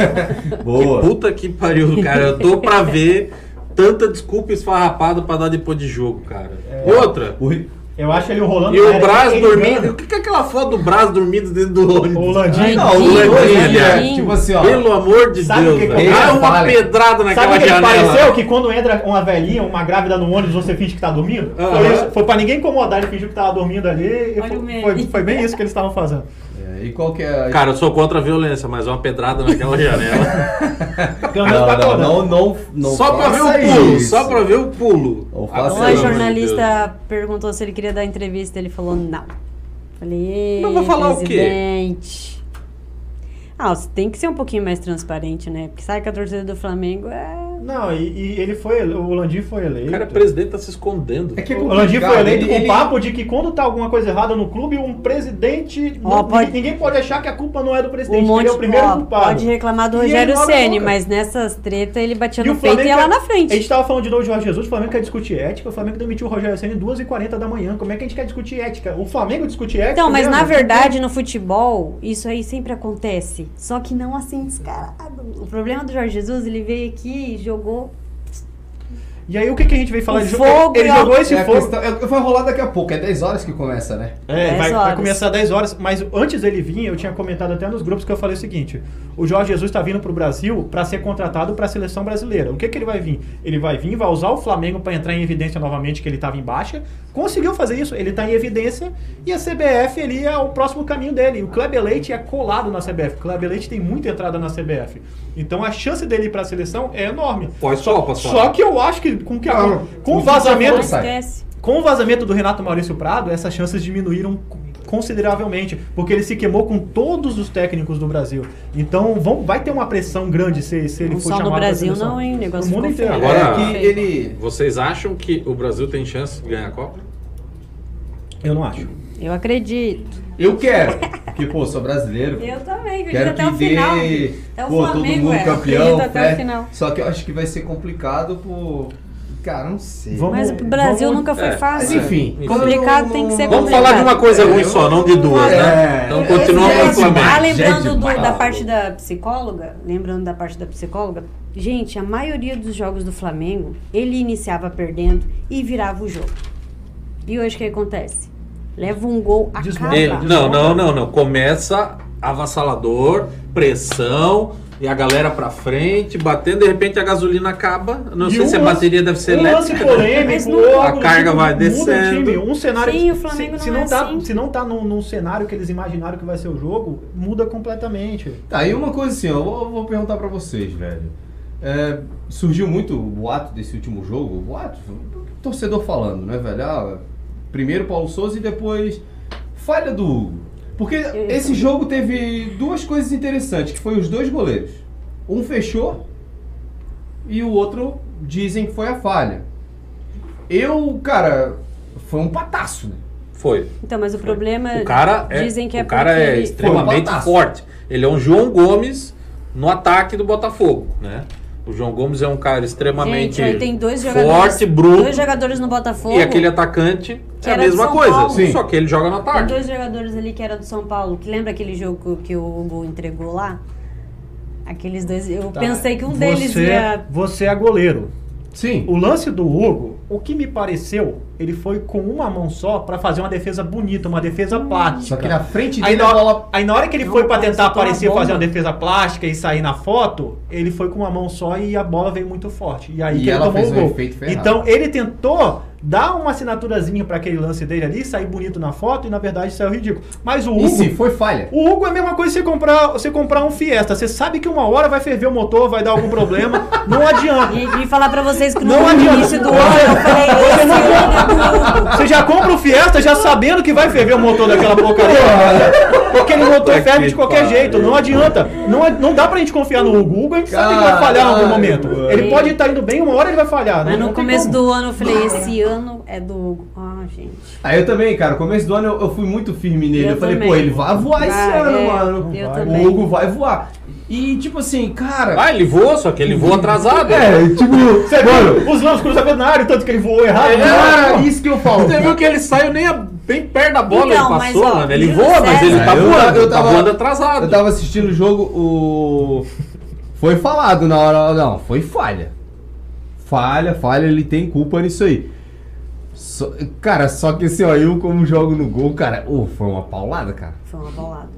Boa. Que puta que pariu, cara. Eu tô pra ver tanta desculpa esfarrapada pra dar depois de jogo, cara. É. E outra. O Eu acho ele rolando E o Braz dormindo. O que é aquela foto do Braz dormindo dentro do ônibus? O Landim. Ai, Não, o ele é, tipo assim, ó. Pelo amor de Sabe Deus, o que Dá uma Fale. pedrada Sabe naquela o que janela. pareceu? Que quando entra uma velhinha, uma grávida no ônibus, você finge que tá dormindo? Foi, isso. foi pra ninguém incomodar, ele fingiu que tava dormindo ali. E Olha o foi, foi, foi bem isso que eles estavam fazendo. É, e qual que é a... Cara, eu sou contra a violência, mas uma pedrada naquela janela. Não, não, não, não, não só pra ver o pulo, isso. só pra ver o pulo. Não Ah, Uma amor de jornalista perguntou se ele queria dar entrevista, ele falou não. Falei, Mas vai falar o quê? Ah, você tem que ser um pouquinho mais transparente, né? Porque sabe que a torcida do Flamengo é. Não, e, e ele foi, o Landim foi eleito. O cara, o presidente tá se escondendo. É que é O Landim foi complicado, eleito ele- com o ele- papo de que quando tá alguma coisa errada no clube, um presidente. Ó, não- pode- Ninguém pode achar que a culpa não é do presidente, monte, ele é o primeiro ó, culpado. pode reclamar do Rogério a Ceni, mas nessas tretas ele batia E no peito e ia lá na A frente. gente tava falando de novo de Jorge Jesus, o Flamengo quer discutir ética, o Flamengo demitiu o Rogério Ceni 2h40 da manhã. Como é que a gente quer discutir ética? O Flamengo discute ética. Então, mas mesmo? na verdade, no futebol, isso aí sempre acontece. Só que não assim descarado. O problema do Jorge Jesus, ele veio aqui e jogou. E aí o que, que a gente veio falar? O Ele fogo ele a- jogou esse É, fogo. questão- é, vai rolar daqui a pouco, é 10 horas que começa, né? É, 10 vai, vai começar 10 horas, mas antes dele vir, eu tinha comentado até nos grupos que eu falei o seguinte: o Jorge Jesus está vindo para o Brasil para ser contratado para a seleção brasileira. O que, que ele vai vir? Ele vai vir, vai usar o Flamengo para entrar em evidência novamente que ele estava em baixa. Conseguiu fazer isso, ele está em evidência e a CBF ele é o próximo caminho dele. O Kleber Leite é colado na CBF. O Kleber Leite tem muita entrada na CBF. Então a chance dele ir para a seleção é enorme. Pós-Copa só. Só que eu acho que com, que com o vazamento. Com o vazamento do Renato Maurício Prado, essas chances diminuíram consideravelmente, porque ele se queimou com todos os técnicos do Brasil. Então vão, vai ter uma pressão grande se, se ele Não for só no chamado pra Brasil seleção. não, hein? Negócio No mundo inteiro. Agora- é que ele... Vocês acham que o Brasil tem chance de ganhar a Copa? Eu não acho. Eu acredito. Eu quero, porque, pô, sou brasileiro. Eu também, Quero até que o final. dê, Até o pô, todo Flamengo, mundo é, campeão. acredito até o né? final. Só que eu acho que vai ser complicado por, Cara, não sei. Vamos- Mas o Brasil vamos- nunca foi é, Mas fácil. enfim. Complicado tem que ser Vamos complicado. falar de uma coisa ruim só, não de duas, É. né? Então É, continua é com o. Flamengo. Ah, é lembrando do- da parte da psicóloga, lembrando da parte da psicóloga, gente, a maioria dos jogos do Flamengo, ele iniciava perdendo e virava o jogo. E hoje o que acontece? Leva um gol, Desmonta. acaba. Ele- não, não, não, não. Começa avassalador, pressão, e a galera pra frente, batendo, de repente a gasolina acaba. Não E sei um se a bateria deve ser um elétrica. Mas polêmico, não- A carga tipo, vai muda o descendo. time. Um cenário Sim, o Flamengo se, se não não é tá, assim. se não tá num, num cenário que eles imaginaram que vai ser o jogo, muda completamente. Tá, e uma coisa assim, ó, eu vou, vou perguntar pra vocês, velho. É, surgiu muito o boato desse último jogo, o boato, o torcedor falando, né, velho? Ah, primeiro Paulo Souza e depois falha do Hugo. Porque esse jogo teve duas coisas interessantes, que foi os dois goleiros. Um fechou e o outro dizem que foi a falha. Eu, cara, foi um pataço, né? Foi. Então, mas o problema O cara é, dizem que é o cara é ele- extremamente Foi um forte. Ele é um João Gomes no ataque do Botafogo, né? O João Gomes é um cara extremamente Gente, aí tem dois jogadores, forte, bruto, dois jogadores no Botafogo. e aquele atacante que é a mesma coisa, Paulo. Sim. só que ele joga no Tem ataque. dois jogadores ali que era do São Paulo. Que lembra aquele jogo que, o Hugo entregou lá? Aqueles dois. Eu Tá. pensei que um deles você, ia. Você é goleiro. Sim. O lance do Hugo, o que me pareceu, ele foi com uma mão só pra fazer uma defesa bonita, uma defesa plástica. Só que na frente Aí dele na, a hora, bola. aí na hora que ele Não, foi pra parece tentar aparecer, fazer uma defesa plástica e sair na foto, ele foi com uma mão só e a bola veio muito forte. E aí E que ele tomou fez o um gol. efeito ferrado. Então ele tentou dar uma assinaturazinha pra aquele lance dele ali, sair bonito na foto e na verdade saiu ridículo. Mas o Hugo, se foi falha? o Hugo é a mesma coisa que você comprar, você comprar um Fiesta. Você sabe que uma hora vai ferver o motor, vai dar algum problema. Não adianta. E, e falar pra vocês que no Não adianta. início do ano eu falei, do Hugo. Você já compra o Fiesta já sabendo que vai ferver o motor daquela porcaria. Aquele motor Puta ferve de qualquer jeito. Não adianta. Não, é- não dá pra gente confiar no Hugo. O Hugo a gente sabe que vai falhar em algum momento. Ele pode estar indo bem, uma hora ele vai falhar. Mas no começo do ano eu falei, esse ano é do Hugo. Ah, gente. Aí eu também, cara, começo do ano eu, fui muito firme nele. Eu, falei, pô, ele vai voar esse ano, é, mano. eu o. Hugo vai voar. E tipo assim, cara. Ah, ele voa, só que ele voa atrasado. É, tipo, Você viu os lances cruzamentos na área, tanto que ele voou errado. é, cara, isso que eu falo. Você viu que ele saiu nem a- bem perto da bola, Então, ele mas, passou, ó, mano. Ele voa, mas ele tá Eu- voando, eu tá tava- voando atrasado. Eu tava assistindo o jogo, o. Foi falado na hora. Não, foi falha. Falha, falha, ele tem culpa nisso aí. Só- cara, só que assim, ó, eu como jogo no gol, cara, ô, foi uma paulada, cara. Foi uma bolada.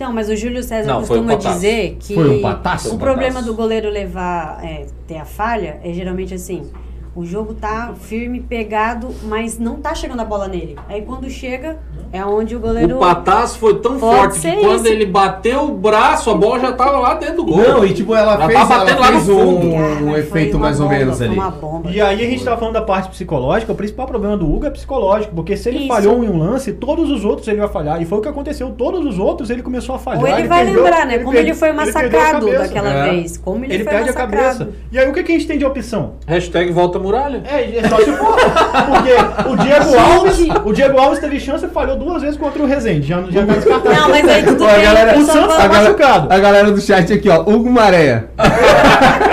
Então, mas o Júlio César Não, um costuma dizer que Foi um pataço? o Um problema do goleiro levar, é, ter a falha é geralmente assim. O jogo tá firme, pegado, mas não tá chegando a bola nele. Aí quando chega, é onde o goleiro. O pataço foi tão Pode forte que quando isso. ele bateu o braço, a bola já tava lá dentro do gol. Não, e tipo, ela Ela fez, tá ela fez no fundo. um, Cara, um efeito mais ou bomba, menos foi ali. Uma bomba. E aí a gente tava falando da parte psicológica, o principal problema do Hugo é psicológico, porque se ele Isso. falhou em um lance, todos os outros ele vai falhar. E foi o que aconteceu, todos os outros ele começou a falhar. Ou ele vai perdeu- lembrar, né? Como ele foi a massacrado cabeça. daquela É. vez. Como ele, Ele foi perde a massacrado. cabeça. E aí o que, que a gente tem de opção? Hashtag volta a muralha. É, é só se for. Porque o Diego Alves, o Diego Alves teve chance e falhou duas vezes contra o Rezende. Já, já tá descartado. Não, mas aí tudo bem. galera- O Santos tá a, galera, machucado. a galera do chat aqui, ó, Hugo Maré.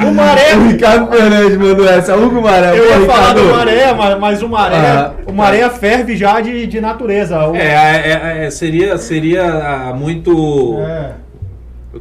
O Maré. O Ricardo Fernandes mandou essa, Hugo Maré. Eu Pô, ia falar Ricardo. do Maré, mas, o Maré, Ah. o Maré ferve já de, de natureza. O- É, é, é, seria, seria ah, muito. É.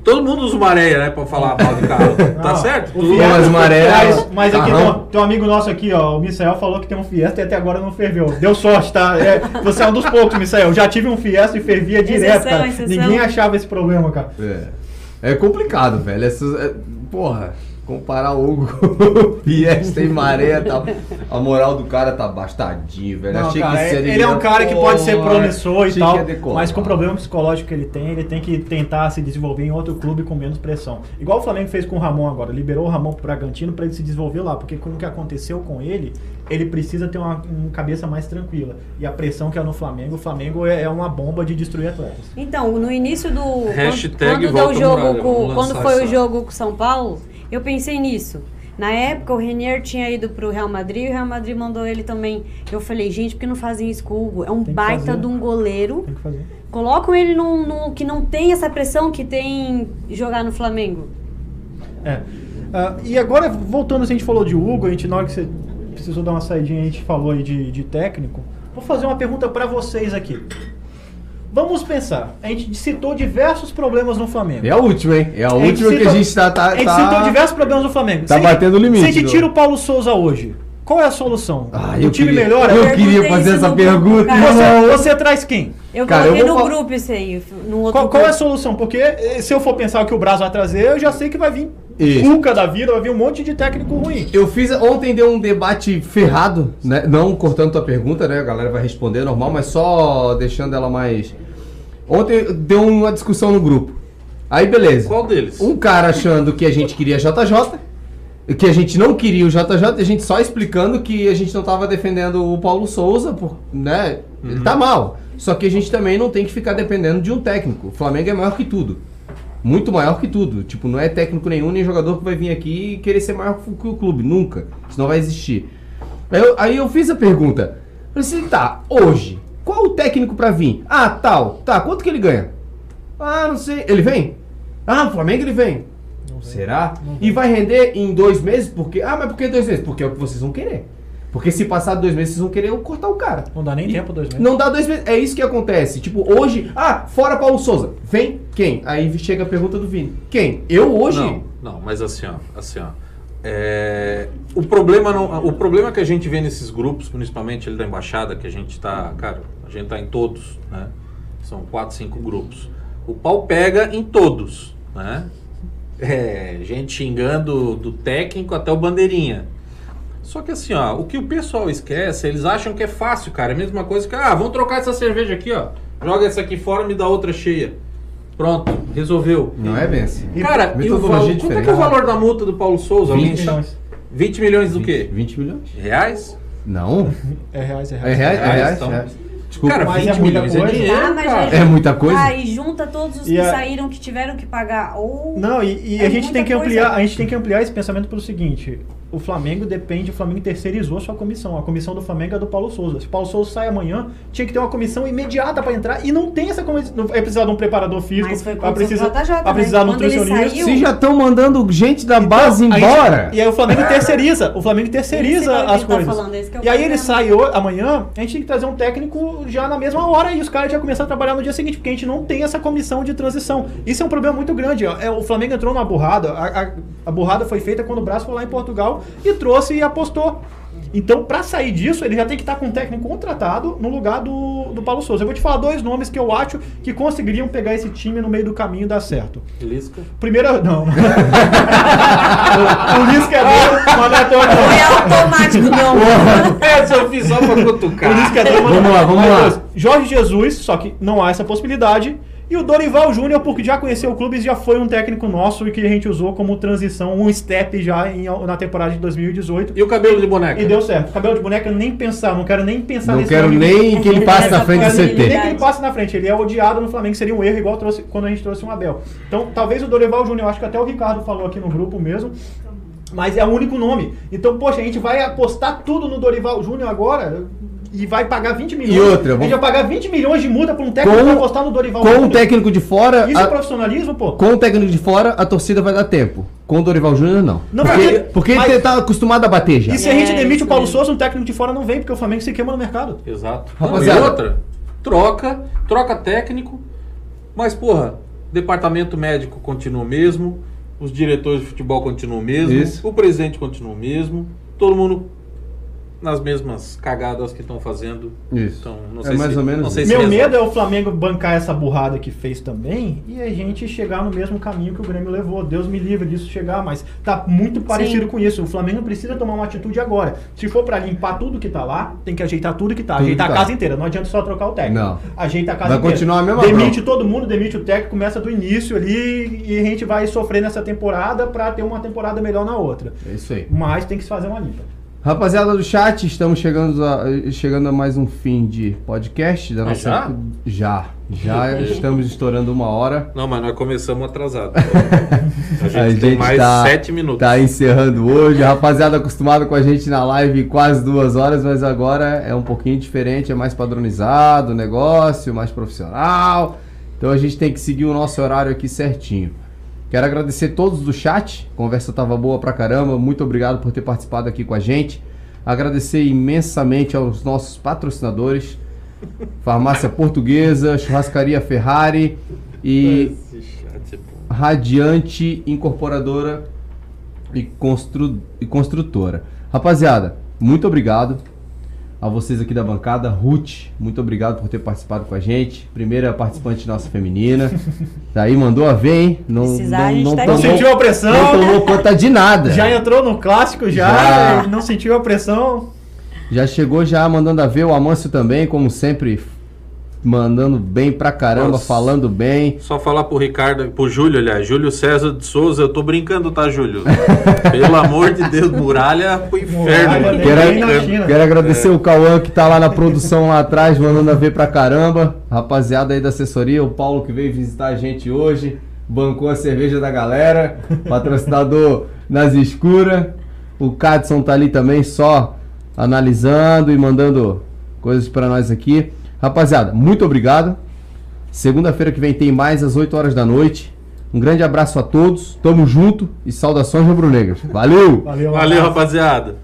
Todo mundo usa uma areia, né? Pra falar mal de carro. tá certo? o Tudo- Fiesta- mas o Maré- Mas, mas aqui tem, tem um amigo nosso aqui, ó. O Misael falou que tem um Fiesta e até agora não ferveu. Deu sorte, tá? É, você é um dos poucos, Misael. Já tive um Fiesta e fervia direto, Exceção, cara. exceção. Ninguém achava esse problema, cara. É. É complicado, velho. Essas, é- porra, comparar o Hugo com o Fiesta e Maré tal. A moral do cara tá bastadinho, velho. Não, Achei cara, que ele é um cara que pode ser promissor e tal, mas com o problema psicológico que ele tem, ele tem que tentar se desenvolver em outro clube com menos pressão. Igual o Flamengo fez com o Ramon agora, liberou o Ramon pro Bragantino para ele se desenvolver lá, porque com o que aconteceu com ele, ele precisa ter uma, uma cabeça mais tranquila. E a pressão que é no Flamengo, o Flamengo é, é uma bomba de destruir atletas. Então, no início do. Hashtag quando, quando o jogo com, quando foi o essa- jogo com São Paulo, eu pensei nisso. Na época, o Renier tinha ido pro Real Madrid e o Real Madrid mandou ele também. Eu falei, gente, por que não fazem isso com o Hugo? É um baita fazer. de um goleiro. Tem que fazer. Colocam ele num, num- que não tem essa pressão que tem jogar no Flamengo. É. Ah, e agora, voltando, se a gente falou de Hugo, a gente, na hora que você precisou dar uma saidinha, a gente falou aí de, de técnico. Vou fazer uma pergunta para vocês aqui. Vamos pensar. A gente citou diversos problemas no Flamengo. É a última, hein? É a, A gente última que a gente tá. tá, a gente tá- citou diversos problemas no Flamengo. Tá gente- batendo o limite, Se a gente tira o Paulo Souza hoje, qual é a solução? Ah, o eu time queria- melhora? Eu perguntei queria fazer essa grupo, pergunta. cara. Você, você traz quem? Eu Cara, coloquei eu vou no grupo isso aí. No outro Qual, qual é a grupo. solução? Porque eh, se eu for pensar o que o Braz vai trazer, eu já sei que vai vir Isso. Cuca da vida, vai vir um monte de técnico ruim. Eu fiz. Ontem deu um debate ferrado, né? Não cortando tua pergunta, né? A galera vai responder normal, mas só deixando ela mais. Ontem deu uma discussão no grupo. Aí beleza. Qual deles? Um cara achando que a gente queria JJ, que a gente não queria o JJ, e a gente só explicando que a gente não tava defendendo o Paulo Souza, por, né? Ele tá mal. Só que a gente também não tem que ficar dependendo de um técnico. O Flamengo é maior que tudo. Muito maior que tudo. Tipo, não é técnico nenhum, nem jogador que vai vir aqui e querer ser maior que o clube. Nunca. Isso não vai existir. Aí eu, aí eu fiz a pergunta. Falei assim, tá, hoje, qual o técnico pra vir? Ah, tal. Tá, quanto que ele ganha? Ah, não sei. Ele vem? Ah, o Flamengo ele vem. Será? E vai render em dois meses? Porque. Ah, mas por que dois meses? Porque é o que vocês vão querer. Porque se passar dois meses, vocês vão querer cortar o cara. Não dá nem E- tempo, dois meses. Não dá dois meses. É isso que acontece. Tipo, hoje. Ah, fora Paulo Souza. Vem quem? Aí chega a pergunta do Vini. Quem? Eu hoje? Não, não, mas assim, ó, assim, ó. é, o problema não, o problema que a gente vê nesses grupos, principalmente ele da embaixada, que a gente tá, cara, a gente tá em todos, né? São quatro, cinco grupos. O pau pega em todos, né? É, gente xingando do técnico até o bandeirinha. Só que assim, ó, o que o pessoal esquece, eles acham que é fácil, cara. É a mesma coisa que, ah, vamos trocar essa cerveja aqui, ó. Joga essa aqui fora, me dá outra cheia. Pronto, resolveu. Não é bem assim. Cara, e o Metodologia valor, quanto é é o valor da multa do Paulo Souza? 20 Alguém- milhões. 20 milhões do quê? 20 milhões? Reais? Não. É reais, é É reais. reais? É Reais, reais? então. Desculpa. Cara, Mas 20 é muita milhões é coisa. dinheiro, Ah, mas cara. É muita coisa? Ah, e junta todos os E que a- saíram que tiveram que pagar. Ou... Não, e, e É a gente tem que coisa. ampliar, a gente tem que ampliar esse pensamento pelo seguinte: o Flamengo depende, o Flamengo terceirizou sua comissão. A comissão do Flamengo é do Paulo Souza. Se o Paulo Souza sai amanhã, tinha que ter uma comissão imediata para entrar e não tem essa comissão. É precisar de um preparador físico, Mas foi vai precisar, vai precisar de um nutricionista. saiu- Vocês já estão mandando gente da Então, base a gente- embora. e aí o Flamengo terceiriza. O Flamengo terceiriza é as ele tá coisas. falando, é e aí ele sai amanhã, a gente tem que trazer um técnico já na mesma hora e os caras já começam a trabalhar no dia seguinte, porque a gente não tem essa comissão de transição. Isso é um problema muito grande. ó. É, o Flamengo entrou numa burrada. A, a, a burrada foi feita quando o Braço foi lá em Portugal e trouxe e apostou. Então, pra sair disso, ele já tem que estar com um técnico contratado no lugar do, do Paulo Souza. Eu vou te falar dois nomes que eu acho que conseguiriam pegar esse time no meio do caminho e dar certo. Lisca. Primeiro, não. o, o Lisca é doido, mas não é tão bom. Foi automático, meu amor. Essa eu fiz só pra Por isso cutucar. que é doido, mas Vamos não. lá, vamos lá. Jorge Jesus, só que não há essa possibilidade. E o Dorival Júnior, porque já conheceu o clube e já foi um técnico nosso e que a gente usou como transição, um step já em- na temporada de 2018. E o cabelo de boneca? E deu certo. Cabelo de boneca, nem pensar, não quero nem pensar Não nesse quero nome. nem que ele passe na frente do Nem que CT. ele passe na frente, ele é odiado no Flamengo, seria um erro igual trouxe, quando a gente trouxe o Abel. Então, talvez o Dorival Júnior, acho que até o Ricardo falou aqui no grupo mesmo, mas é o único nome. Então, poxa, a gente vai apostar tudo no Dorival Júnior agora e vai pagar 20 milhões. outra, a gente vamos- vai pagar 20 milhões de multa para um técnico Com- pra apostar no Dorival Com o Júnior. técnico de fora. Isso é a- profissionalismo, pô? Com o técnico de fora, a torcida vai dar tempo. Com o Dorival Júnior, não. Não, porque porque- porque mas- ele tá acostumado a bater já. E se a gente É, demite o Paulo mesmo. Souza, um técnico de fora não vem, porque o Flamengo se queima no mercado. Exato. Rapaziada. E outra, troca, troca técnico, mas porra, departamento médico continua o mesmo, os diretores de futebol continuam o mesmo, Isso. o presidente continua o mesmo, todo mundo nas mesmas cagadas que estão fazendo. Isso. Então, não É sei mais se, ou menos não sei se Meu resolve. medo é o Flamengo bancar essa burrada que fez também e a gente chegar no mesmo caminho que o Grêmio levou. Deus me livre disso chegar, mas tá muito parecido Sim. com isso. O Flamengo precisa tomar uma atitude agora. Se for pra limpar tudo que tá lá, tem que ajeitar tudo que tá. Tudo ajeitar que a tá. casa inteira. Não adianta só trocar o técnico. Não. Ajeita a casa Vai inteira. continuar a mesma Demite bronca. todo mundo, demite o técnico, começa do início ali e a gente vai sofrer nessa temporada pra ter uma temporada melhor na outra. É isso aí. Mas tem que se fazer uma limpa. Rapaziada do chat, estamos chegando a, chegando a mais um fim de podcast da Ah, nossa. já? Já. Já estamos estourando uma hora. Não, mas nós começamos atrasado. a gente, tem mais tá, sete minutos. Tá encerrando hoje. A rapaziada acostumada com a gente na live quase duas horas, mas agora é um pouquinho diferente, é mais padronizado o negócio, mais profissional. Então a gente tem que seguir o nosso horário aqui certinho. Quero agradecer todos do chat. A conversa tava boa pra caramba. Muito obrigado por ter participado aqui com a gente. Agradecer imensamente aos nossos patrocinadores. Farmácia Portuguesa, Churrascaria Ferrari e é. Radiante Incorporadora e, constru- e Construtora. Rapaziada, muito obrigado a vocês aqui da bancada. Ruth, muito obrigado por ter participado com a gente. Primeira participante nossa feminina. Daí mandou a ver, hein? Não, Precisar, a gente tá Não aqui. sentiu a pressão? não tomou conta de nada. Já entrou no clássico já, Já. não sentiu a pressão. Já chegou já mandando a ver o Amâncio também, como sempre, mandando bem pra caramba, Nossa. falando bem. Só falar pro Ricardo, pro Júlio, aliás, Júlio César de Souza, eu tô brincando, tá, Júlio? Pelo amor de Deus, muralha pro inferno. Muralha Quero, nem na China. quero agradecer o Cauã que tá lá na produção lá atrás, mandando a ver pra caramba. Rapaziada aí da assessoria, o Paulo que veio visitar a gente hoje, bancou a cerveja da galera, patrocinador nas escuras. O Cadson tá ali também, só analisando e mandando coisas pra nós aqui. Rapaziada, muito obrigado. Segunda-feira que vem tem mais às 8 horas da noite. Um grande abraço a todos, tamo junto e saudações rubro-negras. Valeu! Valeu, Valeu, rapaziada.